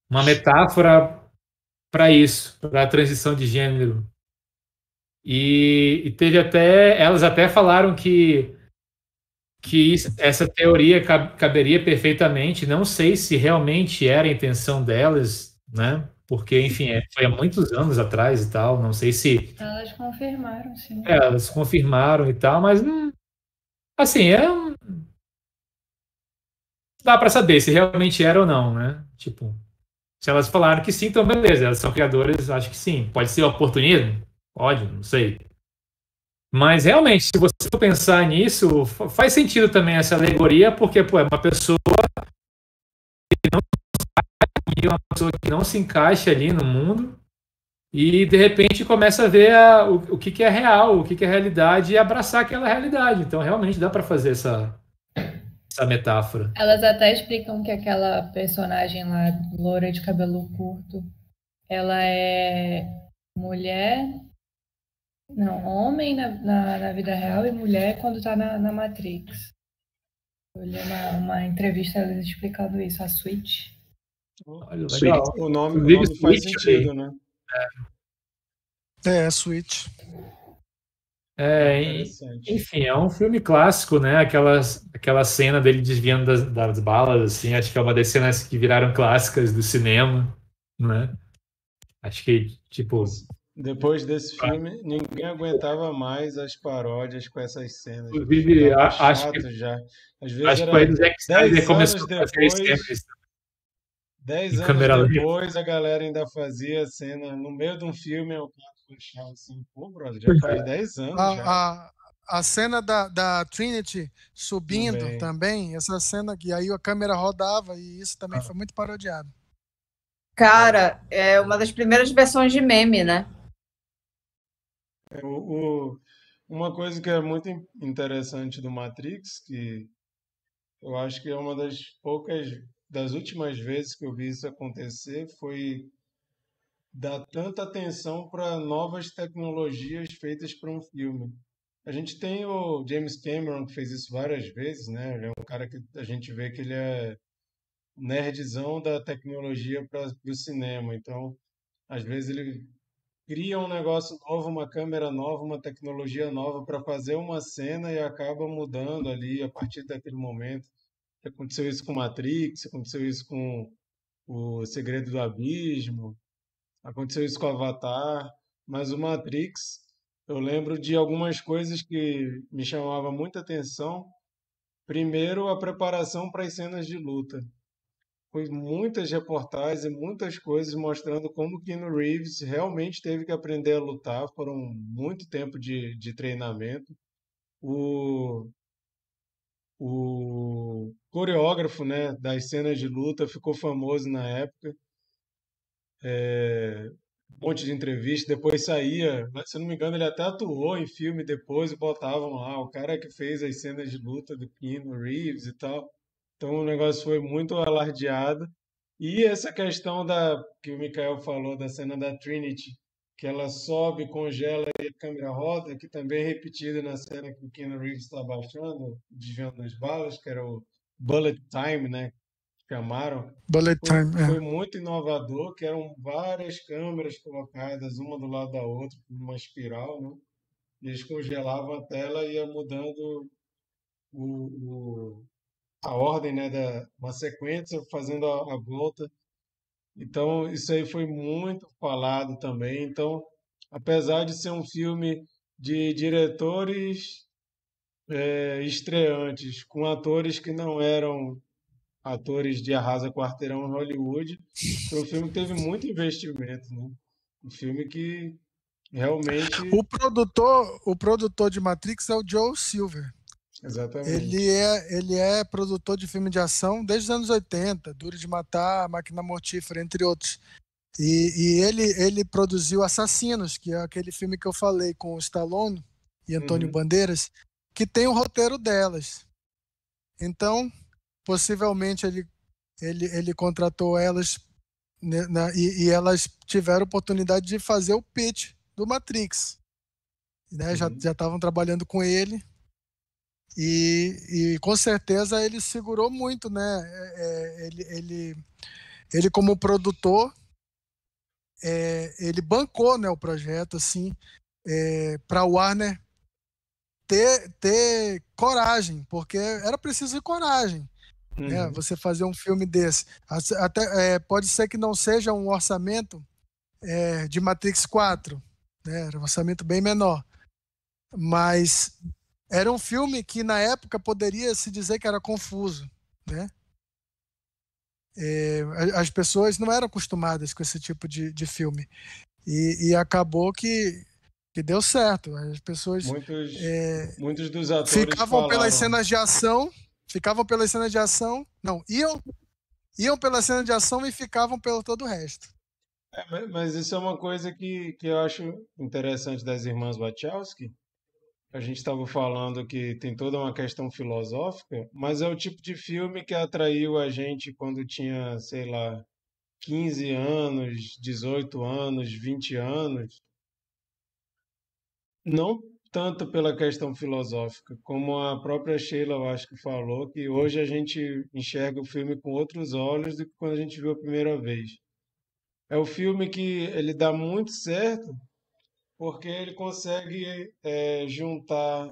uma metáfora para isso, para a transição de gênero. E, e, teve até, elas até falaram que que isso, essa teoria caberia perfeitamente. Não sei se realmente era a intenção delas, né? Porque, enfim, é, foi há muitos anos atrás e tal, não sei se... Elas confirmaram, sim. É, elas confirmaram e tal, mas, hum, assim, é... Dá para saber se realmente era ou não, né? Tipo, se elas falaram que sim, então beleza, elas são criadoras, acho que sim. Pode ser oportunismo? Pode, não sei. Mas realmente, se você for pensar nisso, faz sentido também essa alegoria, porque pô, é uma pessoa que não uma pessoa que não se encaixa ali no mundo e de repente começa a ver a, o, o que, que é real, o que, que é realidade e abraçar aquela realidade. Então realmente dá para fazer essa, essa metáfora. Elas até explicam que aquela personagem lá, loura de cabelo curto, ela é mulher, não, homem na, na, na vida real e mulher quando tá na, na Matrix. Eu li uma, uma entrevista explicando isso, a Switch. Olha, legal. O nome, o nome faz sentido, né? É, é Switch. É, enfim, é um filme clássico, né? Aquela, aquela cena dele desviando das, das balas, assim, acho que é uma das cenas que viraram clássicas do cinema, né? Acho que, tipo. Depois desse filme, ninguém aguentava mais as paródias com essas cenas. Inclusive, acho que. Já. Às vezes acho era que o Zack Snyder começou depois, a fazer cenas Dez anos depois, a galera ainda fazia cena no meio de um filme, o cara puxava assim, pô, brother, já faz 10 anos. A, já. a, a cena da, da Trinity subindo também. também. essa cena que aí a câmera rodava e isso também ah. foi muito parodiado. Cara, é uma das primeiras versões de meme, né? É, o, o, uma coisa que é muito interessante do Matrix, que eu acho que é uma das poucas das últimas vezes que eu vi isso acontecer foi dar tanta atenção para novas tecnologias feitas para um filme. A gente tem o James Cameron que fez isso várias vezes, né? Ele é um cara que a gente vê que ele é nerdzão da tecnologia para o cinema. Então, às vezes ele cria um negócio novo, uma câmera nova, uma tecnologia nova para fazer uma cena e acaba mudando ali a partir daquele momento. Aconteceu isso com Matrix, aconteceu isso com o Segredo do Abismo, aconteceu isso com Avatar, mas o Matrix, eu lembro de algumas coisas que me chamavam muita atenção. Primeiro, a preparação para as cenas de luta foi muitas reportagens e muitas coisas mostrando como Keanu Reeves realmente teve que aprender a lutar. Foram muito tempo de, de treinamento. O, o coreógrafo né, das cenas de luta ficou famoso na época. É, um monte de entrevista, depois saía, se não me engano, ele até atuou em filme depois e botavam lá o cara que fez as cenas de luta do Keanu Reeves e tal. Então o negócio foi muito alardeado. E essa questão da que o Mikael falou da cena da Trinity, que ela sobe, congela e a câmera roda, que também é repetida na cena que o Keanu Reeves está baixando, desviando as balas, que era o Bullet Time, né? Chamaram. Bullet foi, Time, foi é. muito inovador, que eram várias câmeras colocadas, uma do lado da outra, numa espiral, né? E eles congelavam a tela e ia mudando o, o a ordem, né, da uma sequência fazendo a, a volta. Então, isso aí foi muito falado também. Então, apesar de ser um filme de diretores é, estreantes, com atores que não eram atores de arrasa quarteirão em Hollywood, um filme teve muito investimento, né? Um filme que realmente O produtor, o produtor de Matrix é o Joe Silver. Exatamente Ele é, ele é produtor de filme de ação desde os anos 80, Duro de Matar, Máquina Mortífera, entre outros. E, e ele, ele produziu Assassinos, que é aquele filme que eu falei com o Stallone e Antônio Uhum. Bandeiras, que tem o roteiro delas. Então, possivelmente ele, ele, ele contratou elas né, na- e, e elas tiveram oportunidade de fazer o pitch do Matrix. Né? Uhum. já estavam trabalhando com ele e, e com certeza ele segurou muito, né? É, é, ele, ele, ele como produtor, é, ele bancou né, o projeto assim para o Warner ter, ter coragem, porque era preciso coragem né? Uhum. Você fazer um filme desse. Até, é, pode ser que não seja um orçamento é, de Matrix 4, né? Era um orçamento bem menor. Mas era um filme que na época poderia se dizer que era confuso, né? É, as pessoas não eram acostumadas com esse tipo de, de filme. E, e acabou que, que deu certo. As pessoas muitos é, muitos dos atores ficavam pelas falaram- cenas de ação, ficavam pelas cenas de ação, não, iam iam pela cena de ação e ficavam pelo todo o resto. É, ma- Mas isso é uma coisa que, que eu acho interessante das irmãs Wachowski. A gente estava falando que tem toda uma questão filosófica, mas é o tipo de filme que atraiu a gente quando tinha, sei lá, 15 anos, 18 anos, 20 anos. Não tanto pela questão filosófica, como a própria Sheila, eu acho que falou, que hoje a gente enxerga o filme com outros olhos do que quando a gente viu a primeira vez. É o filme que ele dá muito certo porque ele consegue é, juntar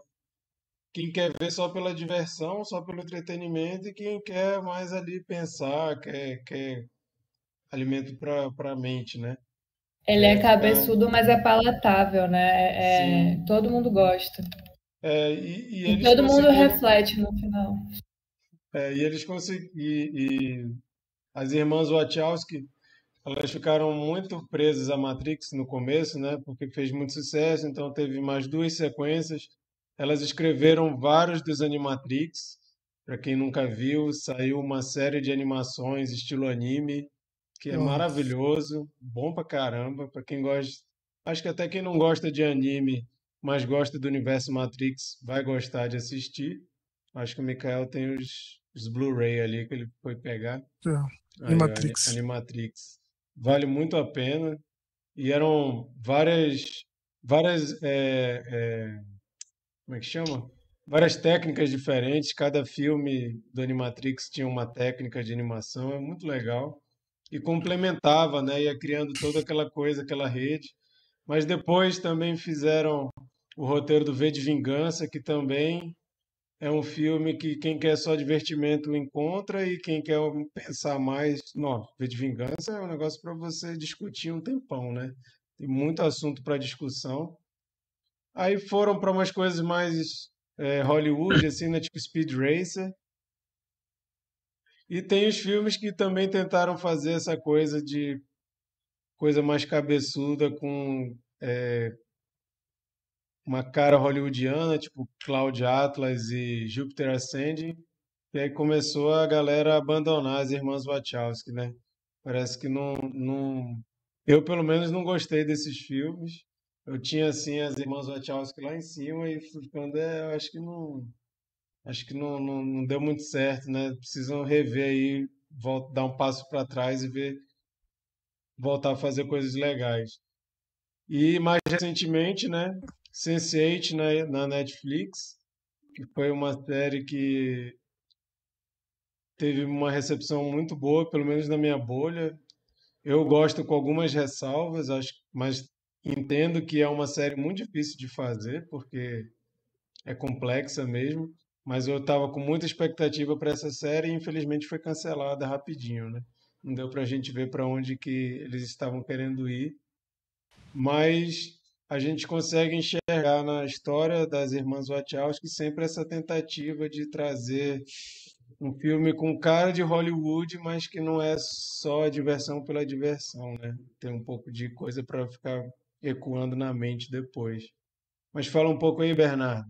quem quer ver só pela diversão, só pelo entretenimento e quem quer mais ali pensar, quer, quer alimento para a mente, né? Ele é É, cabeçudo, mas é palatável, né? É- Sim. todo mundo gosta. É, e, e E todo mundo reflete no final. É, e eles conseguiram. E, e as irmãs Wachowski, elas ficaram muito presas à Matrix no começo, né? Porque fez muito sucesso, então teve mais duas sequências. Elas escreveram vários dos Animatrix. Para quem nunca viu, saiu uma série de animações estilo anime, que é Nossa. maravilhoso, bom pra caramba. Para quem gosta, acho que até quem não gosta de anime, mas gosta do universo Matrix, vai gostar de assistir. Acho que o Mikael tem os, os Blu-ray ali que ele foi pegar. É, Aí, Animatrix. Animatrix. Vale muito a pena. E eram várias, várias, é, é, como é que chama? Várias técnicas diferentes. Cada filme do Animatrix tinha uma técnica de animação. É muito legal. E complementava, né? Ia criando toda aquela coisa, aquela rede. Mas depois também fizeram o roteiro do V de Vingança, que também é um filme que quem quer só divertimento encontra e quem quer pensar mais, não, V de Vingança é um negócio para você discutir um tempão, né? Tem muito assunto para discussão. Aí foram para umas coisas mais é, Hollywood, assim, né? Tipo Speed Racer. E tem os filmes que também tentaram fazer essa coisa de coisa mais cabeçuda com é, uma cara hollywoodiana, tipo Cloud Atlas e Jupiter Ascending. E aí começou a galera a abandonar as irmãs Wachowski, né? Parece que não, não... Eu, pelo menos, não gostei desses filmes. Eu tinha, assim, as irmãs Wachowski lá em cima e fui ficando, é, eu acho que não... Acho que não, não, não deu muito certo, né? Precisam rever aí, volta, dar um passo para trás e ver... Voltar a fazer coisas legais. E mais recentemente, né? Sense8 na, na Netflix, que foi uma série que teve uma recepção muito boa, pelo menos na minha bolha. Eu gosto com algumas ressalvas, acho, mas entendo que é uma série muito difícil de fazer, porque é complexa mesmo. Mas eu estava com muita expectativa para essa série e infelizmente foi cancelada rapidinho, né? Não deu para a gente ver para onde que eles estavam querendo ir. Mas a gente consegue enxergar na história das irmãs Wachowski sempre essa tentativa de trazer um filme com cara de Hollywood, mas que não é só diversão pela diversão, né? Tem um pouco de coisa para ficar ecoando na mente depois. Mas fala um pouco aí, Bernardo.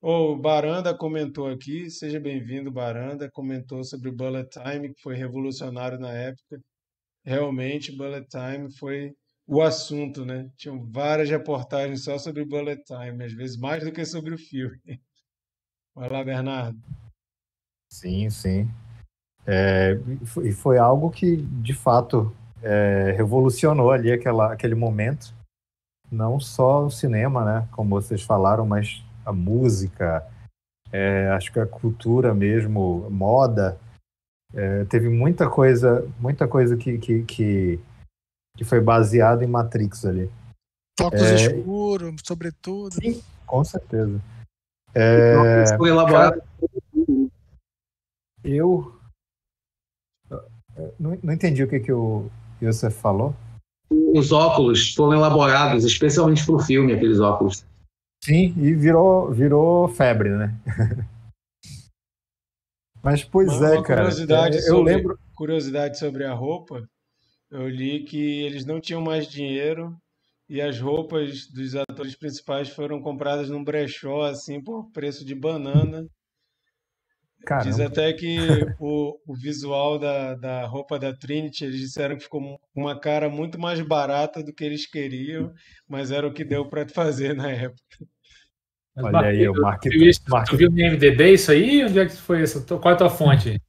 Oh, o Baranda comentou aqui, seja bem-vindo, Baranda, comentou sobre Bullet Time, que foi revolucionário na época. Realmente, Bullet Time foi o assunto, né? Tinham várias reportagens só sobre Bullet Time, às vezes mais do que sobre o filme. Vai lá, Bernardo. Sim, sim. É, e foi algo que, de fato, é, revolucionou ali aquela, aquele momento. Não só o cinema, né? Como vocês falaram, mas a música, é, acho que a cultura mesmo, moda. É, teve muita coisa, muita coisa que, que, que, que foi baseado em Matrix ali. Óculos É, escuros, sobretudo. Sim, com certeza. É, Foi elaborado. eu eu não, não entendi o que, que o Yosef falou. Os óculos foram elaborados especialmente para o filme, aqueles óculos. Sim, e virou, virou febre, né? Mas, pois Uma- é, cara. curiosidade é, eu sobre- lembro. Curiosidade sobre a roupa, eu li que eles não tinham mais dinheiro e as roupas dos atores principais foram compradas num brechó, assim, por preço de banana. Diz Caramba, até que o, o visual da, da roupa da Trinity, eles disseram que ficou uma cara muito mais barata do que eles queriam, mas era o que deu para fazer na época. Mas, Olha aí, o tu- Mark- tu, viu isso- Mark- tu viu no MDB isso aí? Onde é que foi isso? Qual é a tua fonte?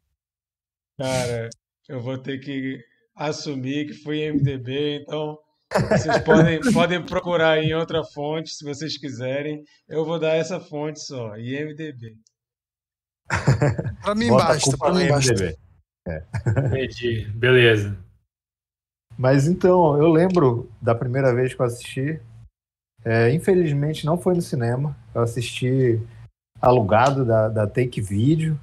Cara, eu vou ter que assumir que foi MDB, então vocês podem, podem procurar em outra fonte se vocês quiserem. Eu vou dar essa fonte só, IMDB. Pra mim bota basta, no mim basta. MDB. Entendi. Beleza. Mas então, eu lembro da primeira vez que eu assisti. É, infelizmente não foi no cinema. Eu assisti alugado da, da Take Video.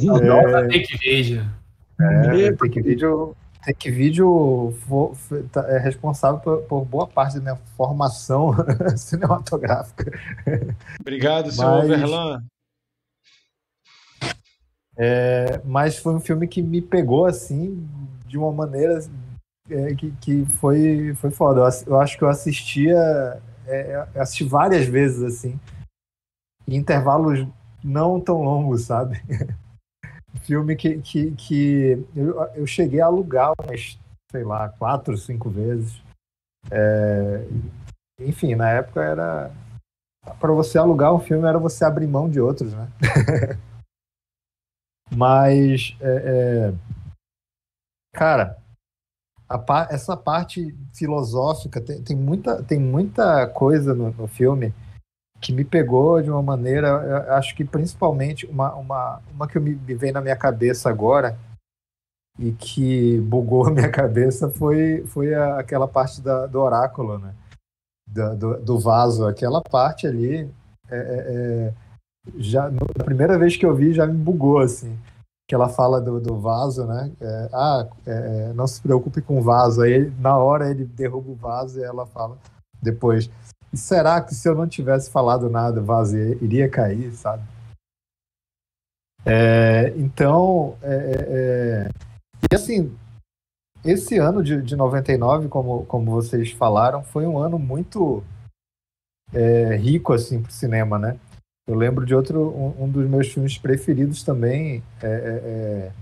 Nova Take Video. É, Take Video, Take Video fo- foi- tá- é responsável por, por boa parte da minha formação cinematográfica. Obrigado, seu Mas- Overlan. É, mas foi um filme que me pegou assim de uma maneira é, que, que foi, foi foda. Eu, eu acho que eu assistia, é, eu assisti várias vezes assim, em intervalos não tão longos, sabe? filme que, que, que eu, eu cheguei a alugar umas, sei lá, quatro, cinco vezes. É, enfim, na época era para você alugar um filme era você abrir mão de outros, né? Mas, é, é, cara, essa parte filosófica tem, tem, muita, tem muita coisa no, no, filme que me pegou de uma maneira, acho que principalmente uma, uma, uma que me, me na minha cabeça agora e que bugou a minha cabeça foi, foi a, aquela parte da, do oráculo, né? Do, do, vaso, aquela parte ali, é, é, é já no, a primeira vez que eu vi já me bugou assim que ela fala do, do vaso, né? É, ah, é, não se preocupe com o vaso. Aí na hora ele derruba o vaso e ela fala depois. E será que se eu não tivesse falado nada, o vaso iria cair, sabe? É, então, é, é, é, e assim, esse ano de, de 99, como, como vocês falaram, foi um ano muito é, rico assim para o cinema, né? Eu lembro de outro, um, um dos meus filmes preferidos também, é,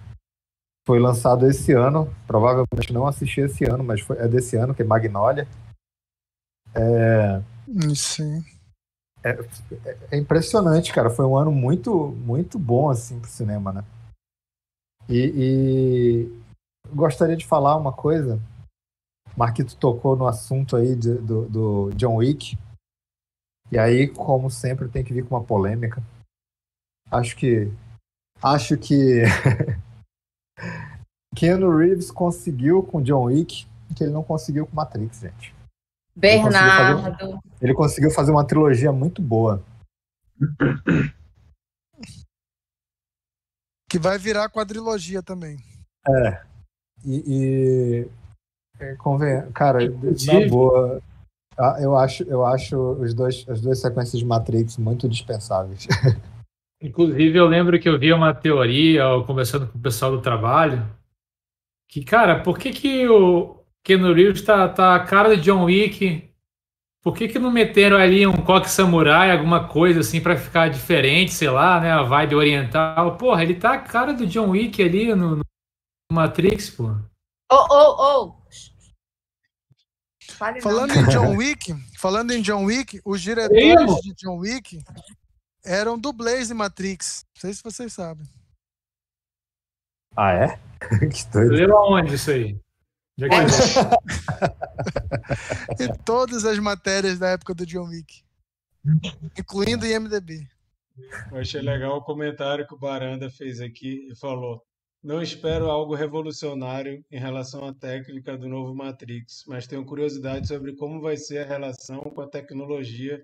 foi lançado esse ano, provavelmente não assisti esse ano, mas foi, é desse ano, que é Magnolia. É, Sim. É, é, impressionante, cara. Foi um ano muito, muito bom assim pro cinema, né? E, e gostaria de falar uma coisa. Marquito tocou no assunto aí de, do, do John Wick. E aí, como sempre, tem que vir com uma polêmica. Acho que. Acho que. Keanu Reeves conseguiu com John Wick que ele não conseguiu com Matrix, gente. Bernardo. Ele conseguiu, fazer, ele conseguiu fazer uma trilogia muito boa. Que vai virar quadrilogia também. É. E. e é, convém, cara, na boa. Ah, eu acho, eu acho os dois, as duas sequências de Matrix muito dispensáveis. Inclusive, eu lembro que eu vi uma teoria, conversando com o pessoal do trabalho, que, cara, por que, que o Keanu Reeves tá, tá a cara de John Wick? Por que, que não meteram ali um coque samurai, alguma coisa assim, para ficar diferente, sei lá, né? A vibe oriental. Porra, ele tá a cara do John Wick ali no, no Matrix, pô. Oh, oh, oh! falando em John Wick, falando em John Wick, os diretores de John Wick eram dublês de Matrix. Não sei se vocês sabem. Ah, é? que doido. Leu aonde isso aí? Já que em todas as matérias da época do John Wick. Incluindo em MDB. Eu achei legal o comentário que o Baranda fez aqui e falou: não espero algo revolucionário em relação à técnica do novo Matrix, mas tenho curiosidade sobre como vai ser a relação com a tecnologia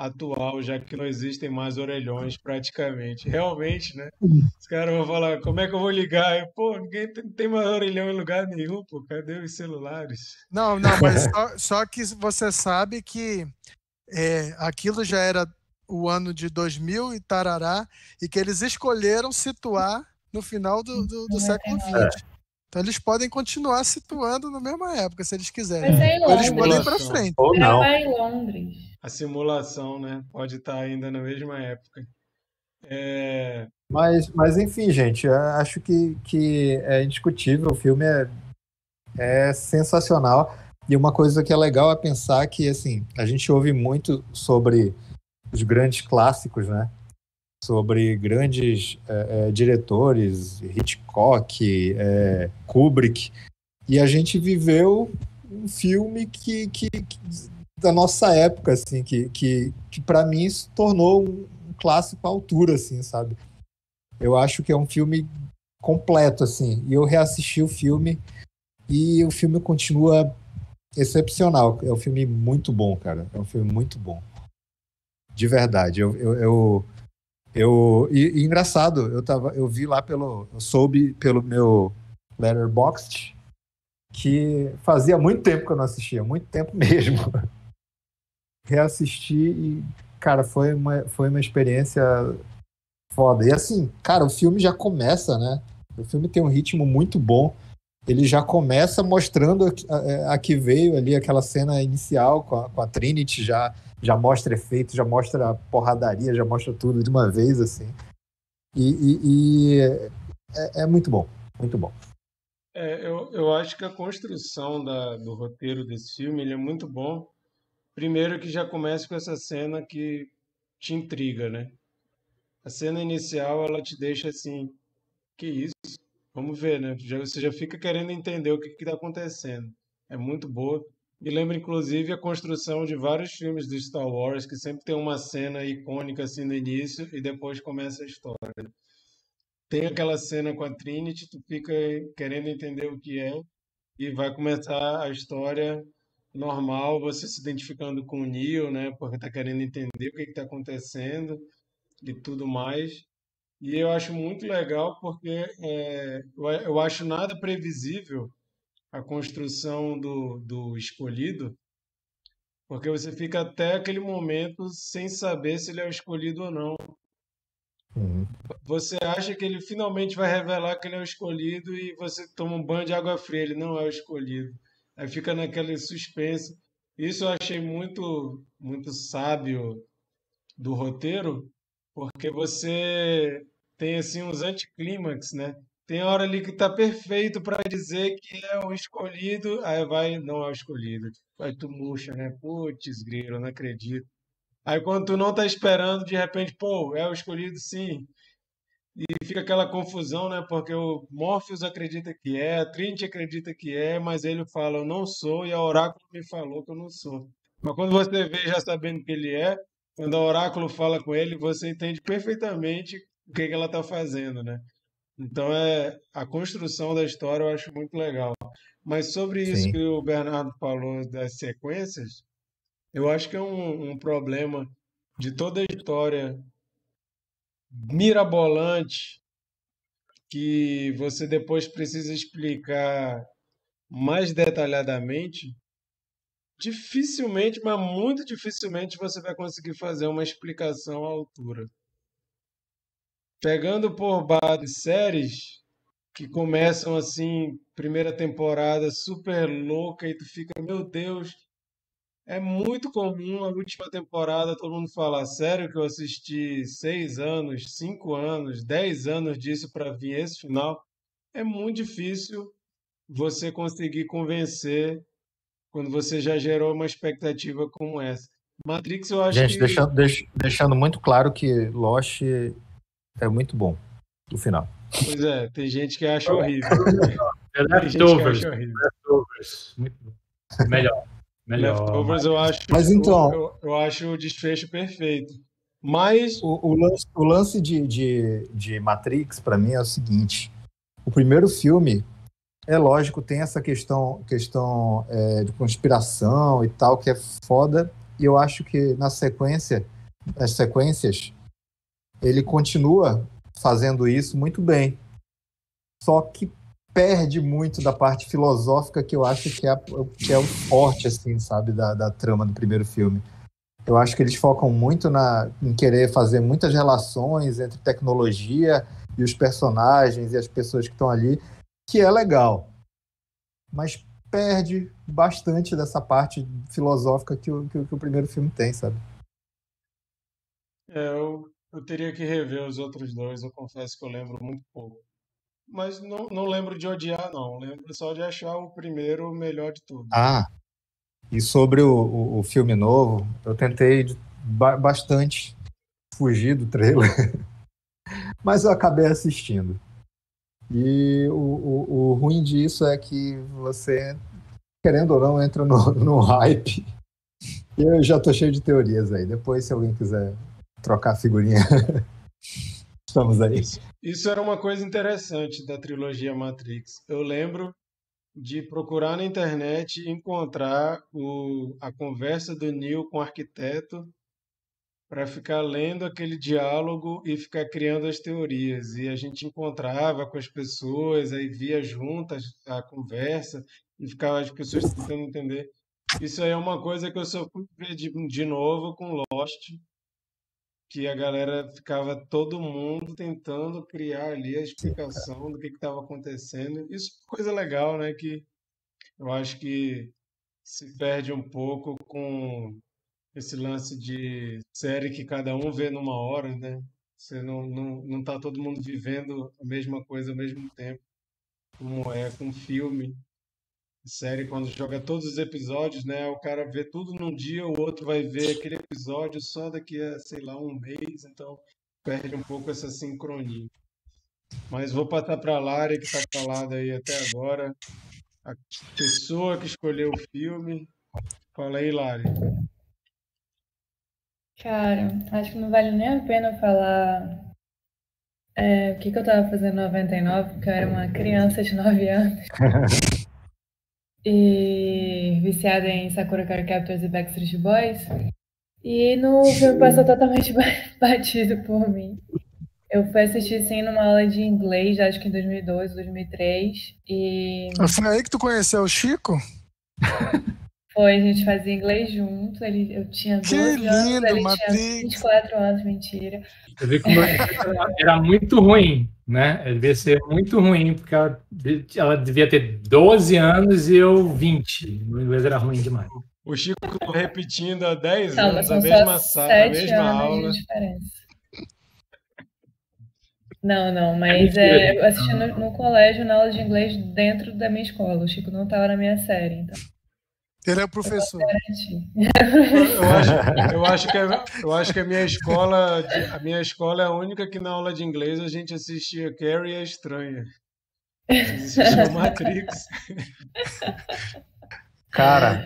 atual, já que não existem mais orelhões praticamente. Realmente, né? Os caras vão falar, como é que eu vou ligar? pô, ninguém tem mais orelhão em lugar nenhum, pô, cadê os celulares? Não, não, mas só, só que você sabe que é, aquilo já era o ano de 2000 e tarará, e que eles escolheram situar no final do, do, do século XX. É. Então eles podem continuar situando na mesma época, se eles quiserem. É Ou eles podem ir para frente. Ou não. em Londres. A simulação, né? Pode estar ainda na mesma época. É... Mas, mas enfim, gente, acho que, que é indiscutível. O filme é, é sensacional. E uma coisa que é legal é pensar que, assim, a gente ouve muito sobre os grandes clássicos, né? sobre grandes é, é, diretores, Hitchcock, é, Kubrick, e a gente viveu um filme que, que, que da nossa época, assim, que, que, que para mim se tornou um clássico à altura, assim, sabe? Eu acho que é um filme completo, assim, e eu reassisti o filme e o filme continua excepcional. É um filme muito bom, cara. É um filme muito bom. De verdade. Eu, eu, eu eu, e, e, engraçado, eu tava, eu vi lá pelo, eu soube pelo meu Letterboxd que fazia muito tempo que eu não assistia, muito tempo mesmo. Reassisti e, cara, foi uma, foi uma experiência foda. E assim, cara, o filme já começa, né? O filme tem um ritmo muito bom. Ele já começa mostrando a, a, a que veio ali aquela cena inicial com a, com a Trinity já já mostra efeito, já mostra porradaria, já mostra tudo de uma vez, assim. E, e, e é, é, muito bom, muito bom. É, eu, eu acho que a construção da, do roteiro desse filme ele é muito bom. Primeiro que já começa com essa cena que te intriga, né? A cena inicial ela te deixa assim Que isso? Vamos ver, né? Já, você já fica querendo entender o que está acontecendo. É muito boa. Me lembra, inclusive, a construção de vários filmes do Star Wars, que sempre tem uma cena icônica assim no início e depois começa a história. Tem aquela cena com a Trinity, tu fica querendo entender o que é e vai começar a história normal, você se identificando com o Neo, né? Porque tá querendo entender o que está acontecendo e tudo mais. E eu acho muito legal porque é, eu, eu acho nada previsível a construção do, do escolhido, porque você fica até aquele momento sem saber se ele é o escolhido ou não. Uhum. Você acha que ele finalmente vai revelar que ele é o escolhido e você toma um banho de água fria, ele não é o escolhido. Aí fica naquele suspense. Isso eu achei muito, muito sábio do roteiro, porque você tem assim uns anticlímax, né? Tem hora ali que tá perfeito para dizer que é o escolhido, aí vai, não é o escolhido. Aí tu murcha, né? Putz, grilo, não acredito. Aí quando tu não tá esperando, de repente, pô, é o escolhido sim. E fica aquela confusão, né? Porque o Morpheus acredita que é, a Trinity acredita que é, mas ele fala, eu não sou, e a Oráculo me falou que eu não sou. Mas quando você vê já sabendo que ele é, quando a Oráculo fala com ele, você entende perfeitamente o que, que ela está fazendo, né? Então é a construção da história eu acho muito legal. Mas sobre isso Sim. que o Bernardo falou das sequências, eu acho que é um, um problema de toda a história mirabolante que você depois precisa explicar mais detalhadamente. Dificilmente, mas muito dificilmente você vai conseguir fazer uma explicação à altura. Pegando por base séries que começam assim, primeira temporada super louca e tu fica, meu Deus, é muito comum a última temporada todo mundo falar, sério que eu assisti seis anos, cinco anos, dez anos disso para vir esse final. É muito difícil você conseguir convencer quando você já gerou uma expectativa como essa. Matrix eu acho Gente, que deixando, deix- deixando muito claro que Lost é muito bom no final. Pois é, tem gente que acha horrível. The Tem gente que Leftovers. acha horrível. Leftovers. Muito bom. Melhor. Melhor. Leftovers eu acho, Mas então- eu, eu acho o desfecho perfeito. Mas O, o lance, o lance de, de, de Matrix, pra mim, é o seguinte: o primeiro filme, é lógico, tem essa questão, questão é, de conspiração e tal, que é foda, e eu acho que na sequência, nas sequências, ele continua fazendo isso muito bem. Só que perde muito da parte filosófica que eu acho que é, que é o forte, assim, sabe, da, da trama do primeiro filme. Eu acho que eles focam muito na, em querer fazer muitas relações entre tecnologia e os personagens e as pessoas que estão ali, que é legal. Mas perde bastante dessa parte filosófica que o, que, o- que o primeiro filme tem, sabe? é, eu, eu teria que rever os outros dois, eu confesso que eu lembro muito pouco. Mas não, não lembro de odiar, não. Lembro só de achar o primeiro o melhor de tudo. Ah, e sobre o, o, o filme novo, eu tentei ba- bastante fugir do trailer, mas eu acabei assistindo. E o, o, o ruim disso é que você, querendo ou não, entra no, no hype. Eu já tô cheio de teorias aí. Depois, se alguém quiser trocar figurinha, estamos aí. Isso era uma coisa interessante da trilogia Matrix. Eu lembro de procurar na internet e encontrar o, a conversa do Neo com o arquiteto para ficar lendo aquele diálogo e ficar criando as teorias. E a gente encontrava com as pessoas, aí via juntas a conversa e ficava as pessoas tentando entender. Isso aí é uma coisa que eu só fui ver de, de novo com Lost, que a galera ficava todo mundo tentando criar ali a explicação do que estava acontecendo. Isso é coisa legal, né? Que eu acho que se perde um pouco com esse lance de série que cada um vê numa hora, né? Você não, não, não tá todo mundo vivendo a mesma coisa ao mesmo tempo, como é com filme. Série, quando joga todos os episódios, né? O cara vê tudo num dia, o outro vai ver aquele episódio só daqui a, sei lá, um mês, então perde um pouco essa sincronia. Mas vou passar para a Lari, que está calada aí até agora. A pessoa que escolheu o filme. Fala aí, Lari. Cara, acho que não vale nem a pena falar é, o que, que eu tava fazendo em 99, porque eu era uma criança de 9 anos. e viciada em Sakura Card Captors e Backstreet Boys. E no filme passou totalmente batido por mim. Eu fui assistir, sim, numa aula de inglês, acho que em 2002, 2003. E... Foi aí que tu conheceu o Chico? Foi, a gente fazia inglês junto. Ele, eu tinha 12 que lindo, anos, ele Matrix. tinha 24 anos, mentira. Eu vi como era muito ruim, né? Ele devia ser muito ruim, porque ela, ela devia ter 12 anos e eu 20. O inglês era ruim demais. O Chico repetindo há 10 Não, anos a mesma sala, a 7 mesma aula. Não, não, mas é, eu assisti no, no colégio, na aula de inglês, dentro da minha escola. O Chico não estava na minha série, então. Ele é o professor. Eu acho, eu acho que, a- eu acho que a minha escola, a minha escola é a única que na aula de inglês a gente assistia Carrie a Estranha. Assistia Matrix. Cara,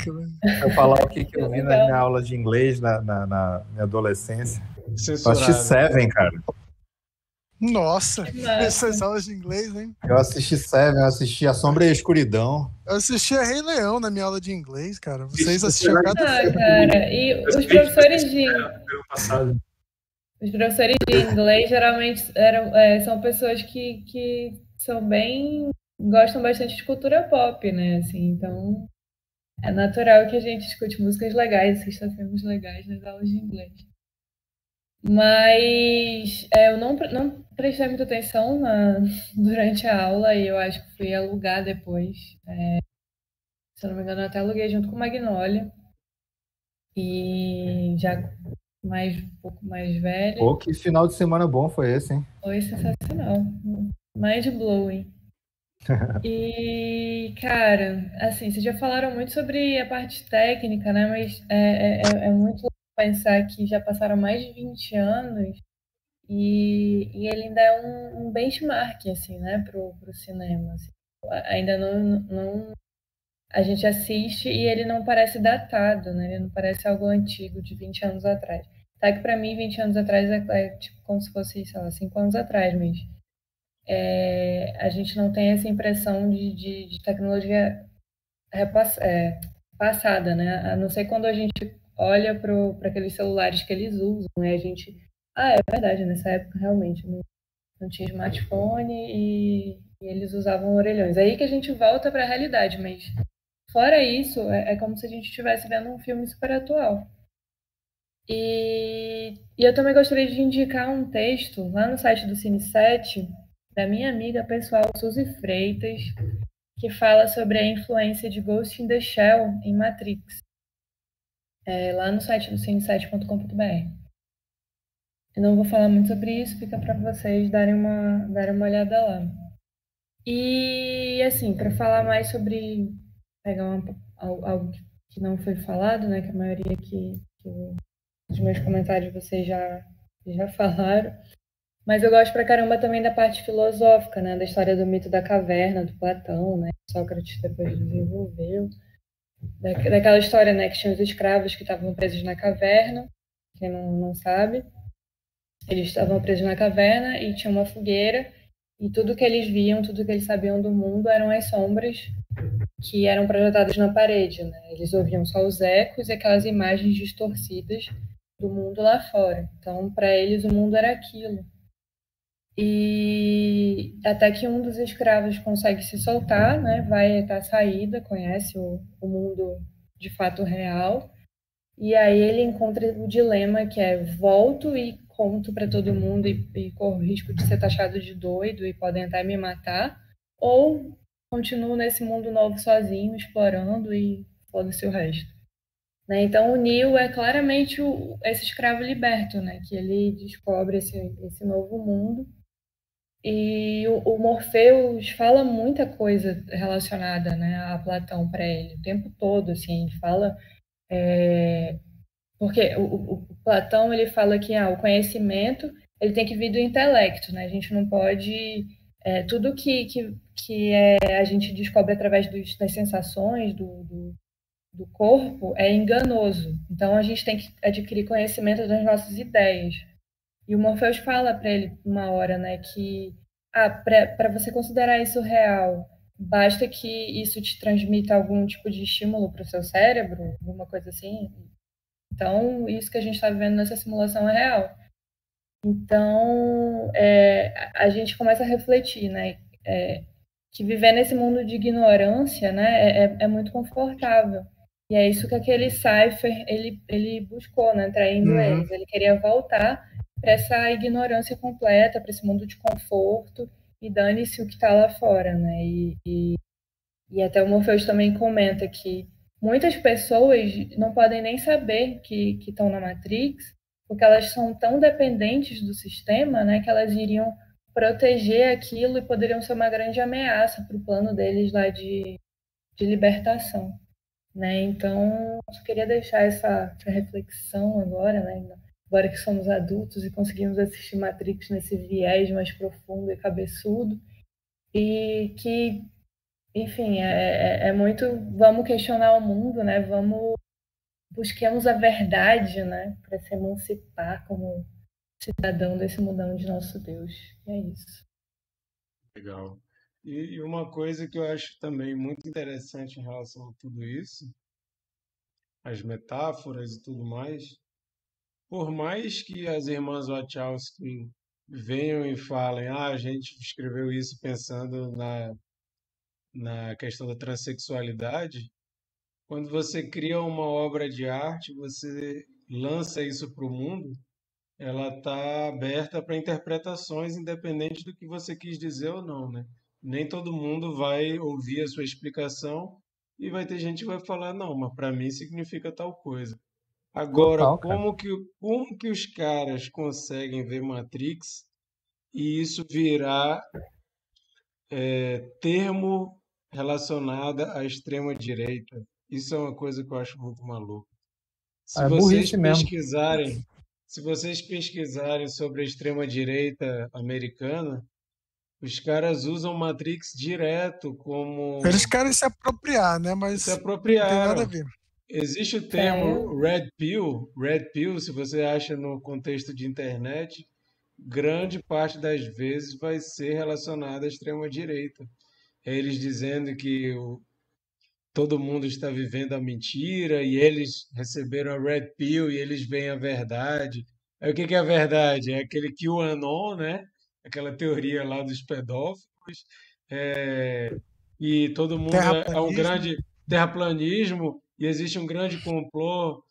eu falar o que, que eu vi na minha aula de inglês na, na- na minha adolescência. Eu assisti Censurado. Seven, cara. Nossa, Massa. essas aulas de inglês, hein? Eu assisti Seven, eu assisti A Sombra e a Escuridão. Eu assistia Rei Leão na minha aula de inglês, cara. Vocês assistiam cada Ah, cara, e os professores de, os professores de inglês geralmente eram, é, são pessoas que, que são bem. gostam bastante de cultura pop, né? Assim, então é natural que a gente escute músicas legais, assista filmes legais nas aulas de inglês. Mas é, eu não, não prestei muita atenção na- durante a aula e eu acho que fui alugar depois. É, se eu não me engano, eu até aluguei junto com Magnolia. E já mais, um pouco mais velha. Pô, que final de semana bom foi esse, hein? Foi sensacional. Mind blowing. E, cara, assim, vocês já falaram muito sobre a parte técnica, né? Mas é, é, é- é muito pensar que já passaram mais de 20 anos e, e ele ainda é um, um benchmark, assim, né, pro, pro cinema. assim. Ainda não, não. A gente assiste e ele não parece datado, né? Ele não parece algo antigo de 20 anos atrás. Tá que pra mim, 20 anos atrás é, é tipo como se fosse, sei lá, 5 anos atrás, mas é, a gente não tem essa impressão de, de, de tecnologia repass- é, passada, né? A não ser quando a gente olha para aqueles celulares que eles usam, né? A gente. Ah, é verdade, nessa época realmente não, não tinha smartphone e, e eles usavam orelhões. Aí que a gente volta para a realidade, mas fora isso, é, é como se a gente estivesse vendo um filme super atual. E, e eu também gostaria de indicar um texto lá no site do Cine 7 da minha amiga pessoal Suzy Freitas, que fala sobre a influência de Ghost in the Shell em Matrix. É, lá no site do cine7.com.br. Eu não vou falar muito sobre isso, fica para vocês darem uma, darem uma olhada lá. E, assim, para falar mais sobre. pegar uma- al- algo que não foi falado, né, que a maioria que, que eu- os meus comentários vocês já, já falaram. Mas eu gosto pra caramba também da parte filosófica, né? Da história do mito da caverna, do Platão, né? Sócrates depois desenvolveu. Da, daquela história, né? Que tinha os escravos que estavam presos na caverna. Quem não, não sabe. Eles estavam presos na caverna e tinha uma fogueira. E tudo que eles viam, tudo que eles sabiam do mundo eram as sombras que eram projetadas na parede, né? Eles ouviam só os ecos e aquelas imagens distorcidas do mundo lá fora. Então, para eles, o mundo era aquilo. E até que um dos escravos consegue se soltar, né? Vai até a saída, conhece o, o mundo de fato real. E aí ele encontra o dilema que é volto e conto para todo mundo e, e corro risco de ser taxado de doido e podem até me matar, ou continuo nesse mundo novo sozinho, explorando e foda-se o resto. Né? Então o Neil é claramente o, esse escravo liberto, né? Que ele descobre esse, esse novo mundo e o, o Morpheus fala muita coisa relacionada né, a Platão para ele, o tempo todo, assim, ele fala... é, porque o, o- o Platão, ele fala que ah, o conhecimento ele tem que vir do intelecto, né? A gente não pode é, tudo que, que, que é, a gente descobre através dos, das sensações do, do, do, corpo é enganoso. Então a gente tem que adquirir conhecimento das nossas ideias. E o Morpheus fala para ele uma hora, né, que ah, para você considerar isso real, basta que isso te transmita algum tipo de estímulo para o seu cérebro, alguma coisa assim. Então, isso que a gente está vivendo nessa simulação é real. Então, é, a gente começa a refletir, né? É, que viver nesse mundo de ignorância, né, é, é, é muito confortável. E é isso que aquele Cypher, ele, ele buscou, né, traindo uhum. eles. Ele queria voltar para essa ignorância completa, para esse mundo de conforto, e dane-se o que está lá fora, né? E, e, e até o Morpheus também comenta que muitas pessoas não podem nem saber que estão na Matrix, porque elas são tão dependentes do sistema, né, que elas iriam proteger aquilo e poderiam ser uma grande ameaça para o plano deles lá de, de libertação. Né? Então, eu queria deixar essa, essa reflexão agora, né? Agora que somos adultos e conseguimos assistir Matrix nesse viés mais profundo e cabeçudo, e que, enfim, é, é, é muito. Vamos questionar o mundo, né? Vamos busquemos a verdade, né, para se emancipar como cidadão desse mundão de nosso Deus. E é isso. Legal. E, e uma coisa que eu acho também muito interessante em relação a tudo isso, as metáforas e tudo mais, por mais que as irmãs Wachowski venham e falem, ah, a gente escreveu isso pensando na, na questão da transexualidade, quando você cria uma obra de arte, você lança isso para o mundo, ela está aberta para interpretações, independente do que você quis dizer ou não, né? Nem todo mundo vai ouvir a sua explicação e vai ter gente que vai falar, não, mas para mim significa tal coisa. Agora, Total, como que, como que os caras conseguem ver Matrix e isso virar é, termo relacionado à extrema-direita? Isso é uma coisa que eu acho muito maluco. Se é vocês pesquisarem, mesmo. se vocês pesquisarem sobre a extrema direita americana, os caras usam Matrix direto como eles querem se apropriar, né? Mas se apropriar. Não tem nada a ver. Existe o termo red pill, red pill, se você acha no contexto de internet, grande parte das vezes vai ser relacionada à extrema direita. É eles dizendo que o, todo mundo está vivendo a mentira e eles receberam a red pill e eles veem a verdade. Aí o que, que é a verdade? É aquele QAnon, né? Aquela teoria lá dos pedófilos. É... E todo mundo é, é um grande terraplanismo e existe um grande complô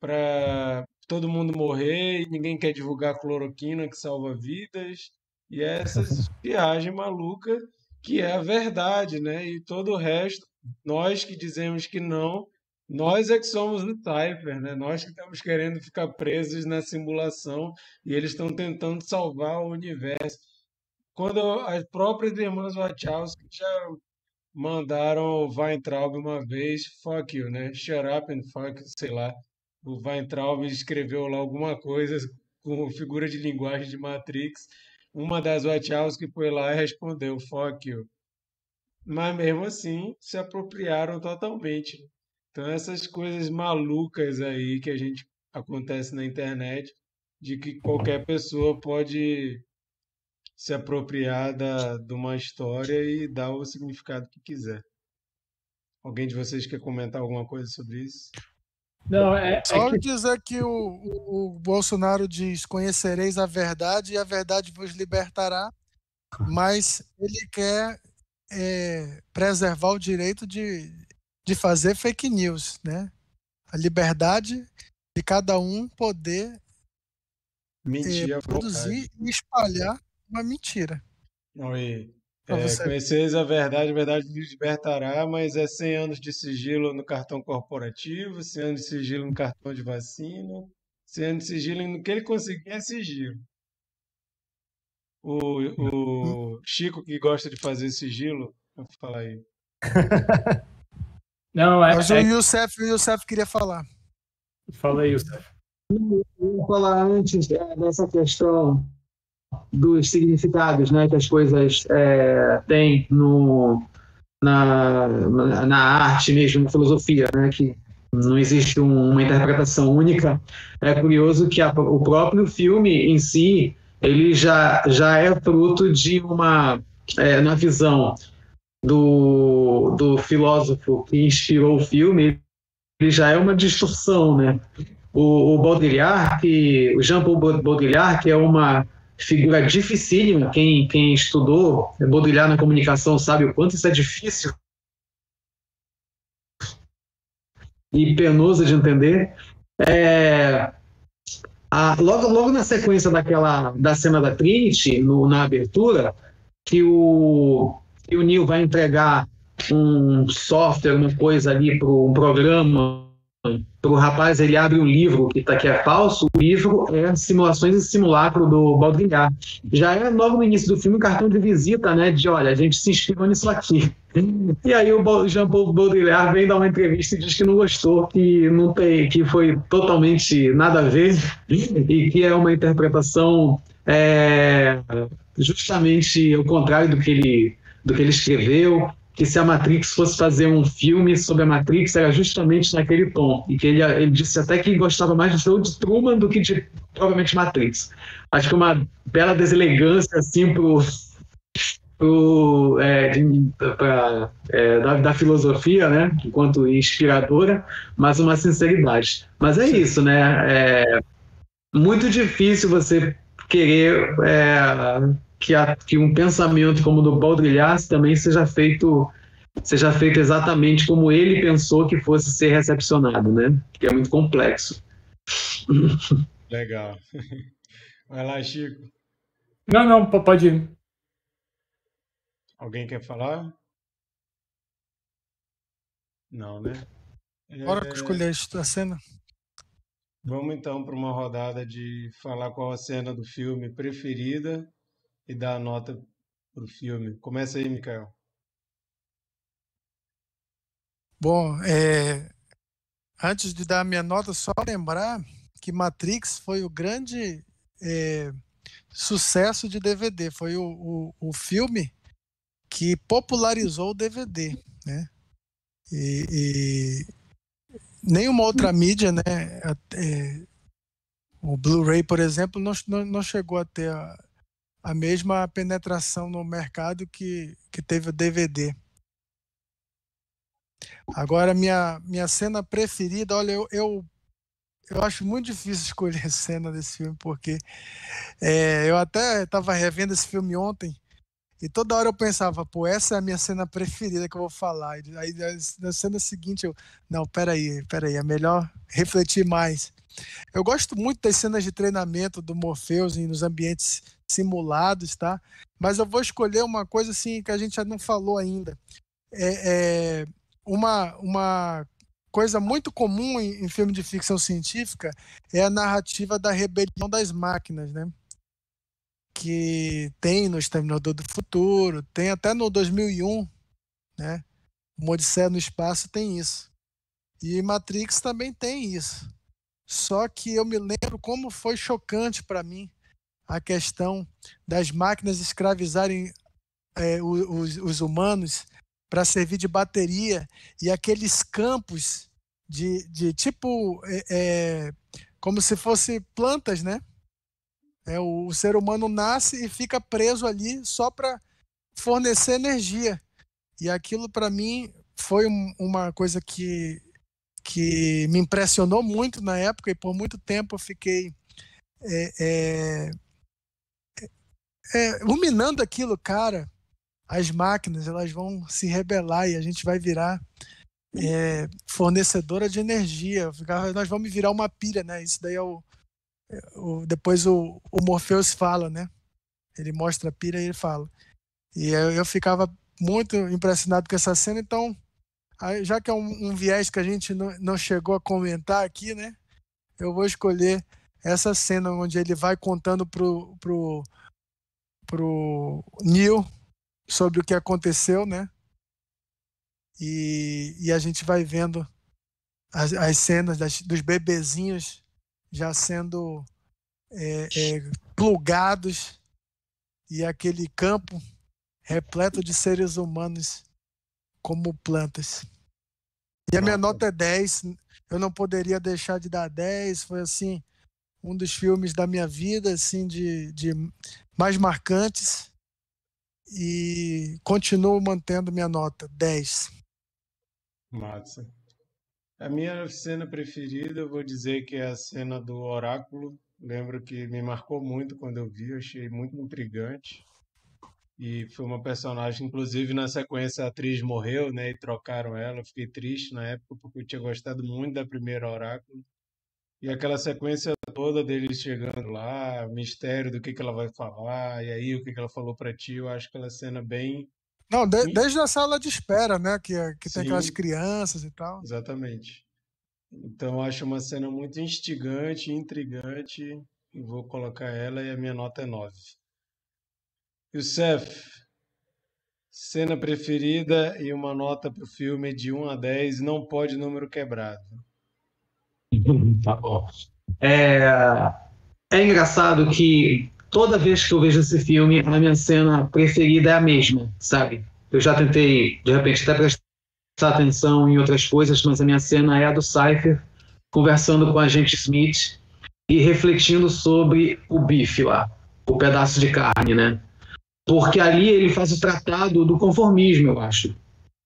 para todo mundo morrer e ninguém quer divulgar cloroquina que salva vidas. E é essa viagem maluca que é a verdade, né? E todo o resto, nós que dizemos que não, nós é que somos o Typer, né? Nós que estamos querendo ficar presos na simulação e eles estão tentando salvar o universo. Quando as próprias irmãs Wachowski já mandaram o Weintraub uma vez, fuck you, né? Shut up and fuck, sei lá. O Weintraub escreveu lá alguma coisa com figura de linguagem de Matrix uma das Wachowski foi lá e respondeu, fuck you. Mas mesmo assim, se apropriaram totalmente. Então essas coisas malucas aí que a gente acontece na internet, de que qualquer pessoa pode se apropriar da, de uma história e dar o significado que quiser. Alguém de vocês quer comentar alguma coisa sobre isso? Não, é, é Só que... dizer que o, o, o, Bolsonaro diz: conhecereis a verdade e a verdade vos libertará, mas ele quer é, preservar o direito de, de fazer fake news, né? A liberdade de cada um poder Mentir é, produzir e espalhar uma mentira. Não, e é. Conheceis a verdade, a verdade nos libertará, mas é 100 anos de sigilo no cartão corporativo, 100 anos de sigilo no cartão de vacina, 100 anos de sigilo no que ele conseguir é sigilo. O, o Chico que gosta de fazer sigilo, vou falar aí. Não, é, Mas é... o Youssef, o Youssef queria falar. Fala aí, Youssef. Vou falar antes dessa questão dos significados né, que as coisas é, têm no, na, na arte mesmo, na filosofia, né, que não existe um, uma interpretação única. É curioso que a, o próprio filme em si ele já, já é fruto de uma, é, na visão do, do filósofo que inspirou o filme, ele já é uma distorção, né? O, o Baudrillard, que, o Jean-Paul Baudrillard, que é uma figura dificílima, quem, quem estudou Baudrillard na comunicação sabe o quanto isso é difícil e penoso de entender. É, a, logo, logo na sequência daquela da cena da Trinity, no, na abertura, que o, que o Neil vai entregar um software, uma coisa ali para um programa o rapaz ele abre um livro que, tá, que é falso, o livro é Simulações e Simulacro do Baudrillard. Já é logo no início do filme um cartão de visita, né? De olha, a gente se inspirou nisso aqui. E aí o Jean-Paul Baudrillard vem dar uma entrevista e diz que não gostou, que não tem, que foi totalmente nada a ver e que é uma interpretação é, justamente o contrário do que ele do que ele escreveu que se a Matrix fosse fazer um filme sobre a Matrix, era justamente naquele tom. E que ele, ele disse até que gostava mais do show de Truman do que de, provavelmente, Matrix. Acho que uma bela deselegância, assim, pro, pro, é, pra, é, da, da, filosofia, né, enquanto inspiradora, mas uma sinceridade. Mas é isso, né, é muito difícil você querer é, que, a, que um pensamento como o do Baudrillard também seja feito seja feito exatamente como ele pensou que fosse ser recepcionado, né? Que é muito complexo. Legal. Vai lá, Chico. Não, não, pode ir. Alguém quer falar? Não, né? Bora é... escolher a cena. Vamos então para uma rodada de falar qual a cena do filme preferida e dar a nota para o filme. Começa aí, Mikael. Bom, é, antes de dar a minha nota, só lembrar que Matrix foi o grande é, sucesso de DVD. Foi o, o, o, filme que popularizou o DVD, né? E, e nenhuma outra mídia, né? É, o Blu-ray, por exemplo, não, não chegou a ter a, a mesma penetração no mercado que, que teve o DVD. Agora, minha, minha cena preferida, olha, eu, eu, eu acho muito difícil escolher cena desse filme, porque é, eu até estava revendo esse filme ontem, e toda hora eu pensava, pô, essa é a minha cena preferida que eu vou falar. E aí na cena seguinte eu, não, peraí, peraí, é melhor refletir mais. Eu gosto muito das cenas de treinamento do Morpheus nos ambientes simulados, tá? Mas eu vou escolher uma coisa assim que a gente já não falou ainda. É, é uma, uma coisa muito comum em, em filme de ficção científica é a narrativa da rebelião das máquinas, né? Que tem no Exterminador do Futuro, tem até no 2001, né? Odisseia no Espaço tem isso. E Matrix também tem isso. Só que eu me lembro como foi chocante para mim a questão das máquinas escravizarem é, os, os humanos para servir de bateria e aqueles campos de, de tipo é, é, como se fosse plantas, né? É, o, o, ser humano nasce e fica preso ali só para fornecer energia. E aquilo para mim foi um, uma coisa que, que me impressionou muito na época e por muito tempo eu fiquei é, é é, ruminando aquilo, cara, as máquinas elas vão se rebelar e a gente vai virar é, fornecedora de energia. Nós vamos virar uma pilha, né? Isso daí é o, é o depois o, o Morpheus fala, né? Ele mostra a pilha e ele fala. E eu, eu ficava muito impressionado com essa cena, então, já que é um, um viés que a gente não, não chegou a comentar aqui, né? Eu vou escolher essa cena onde ele vai contando pro, pro pro Neil sobre o que aconteceu, né? E, e a gente vai vendo as, as cenas das, dos bebezinhos já sendo é, é, plugados e aquele campo repleto de seres humanos como plantas. E a minha nota é 10. Eu não poderia deixar de dar 10. Foi assim um dos filmes da minha vida assim de, de mais marcantes e continuo mantendo minha nota 10. Massa. A minha cena preferida, eu vou dizer que é a cena do oráculo. Lembro que me marcou muito quando eu vi, achei muito intrigante. E foi uma personagem, inclusive na sequência a atriz morreu, né? E trocaram ela. Eu fiquei triste na época porque eu tinha gostado muito da primeira Oráculo. E aquela sequência toda deles chegando lá, mistério do que, que ela vai falar, e aí o que, que ela falou para ti, eu acho aquela cena bem. Não, de, desde a sala de espera, né? Que, é, que tem aquelas crianças e tal. Exatamente. Então eu acho uma cena muito instigante, intrigante, e vou colocar ela e a minha nota é 9. Youssef, cena preferida e uma nota para o filme de 1 a 10, não pode número quebrado. Tá bom. É, é engraçado que toda vez que eu vejo esse filme, a minha cena preferida é a mesma, sabe? Eu já tentei, de repente, até prestar atenção em outras coisas, mas a minha cena é a do Cypher conversando com a gente Smith e refletindo sobre o bife lá, o pedaço de carne, né? Porque ali ele faz o tratado do conformismo, eu acho.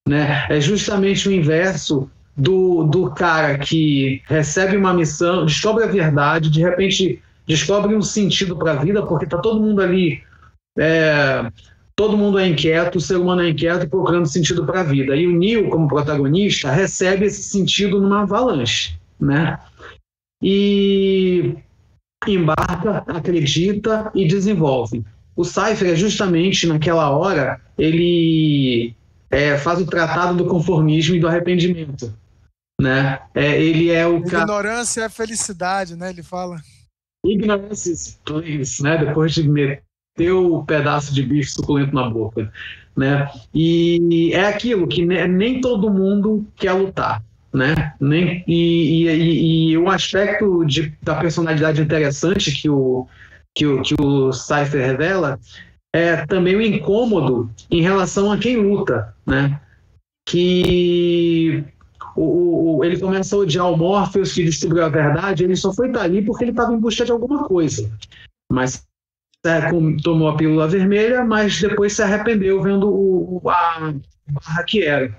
Né? É justamente o inverso do, do cara que recebe uma missão, descobre a verdade, de repente descobre um sentido para a vida, porque está todo mundo ali, é, todo mundo é inquieto, o ser humano é inquieto procurando sentido para a vida. E o Neil, como protagonista, recebe esse sentido numa avalanche, né? E embarca, acredita e desenvolve. O Cypher é justamente naquela hora, ele é, faz o tratado do conformismo e do arrependimento. Né? É, ele é o Ignorância ca... é felicidade, né? Ele fala. Ignorância please, né? Depois de meter o pedaço de bife suculento na boca, né? E é aquilo que nem todo mundo quer lutar, né? Nem, e, e, e um aspecto de, da personalidade interessante que o, que o, que o Cypher revela é também o incômodo em relação a quem luta, né? Que o, o, ele começa a odiar o Morpheus, que descobriu a verdade, ele só foi estar ali porque ele estava em busca de alguma coisa. Mas é, tomou a pílula vermelha, mas depois se arrependeu vendo o, a barra que era.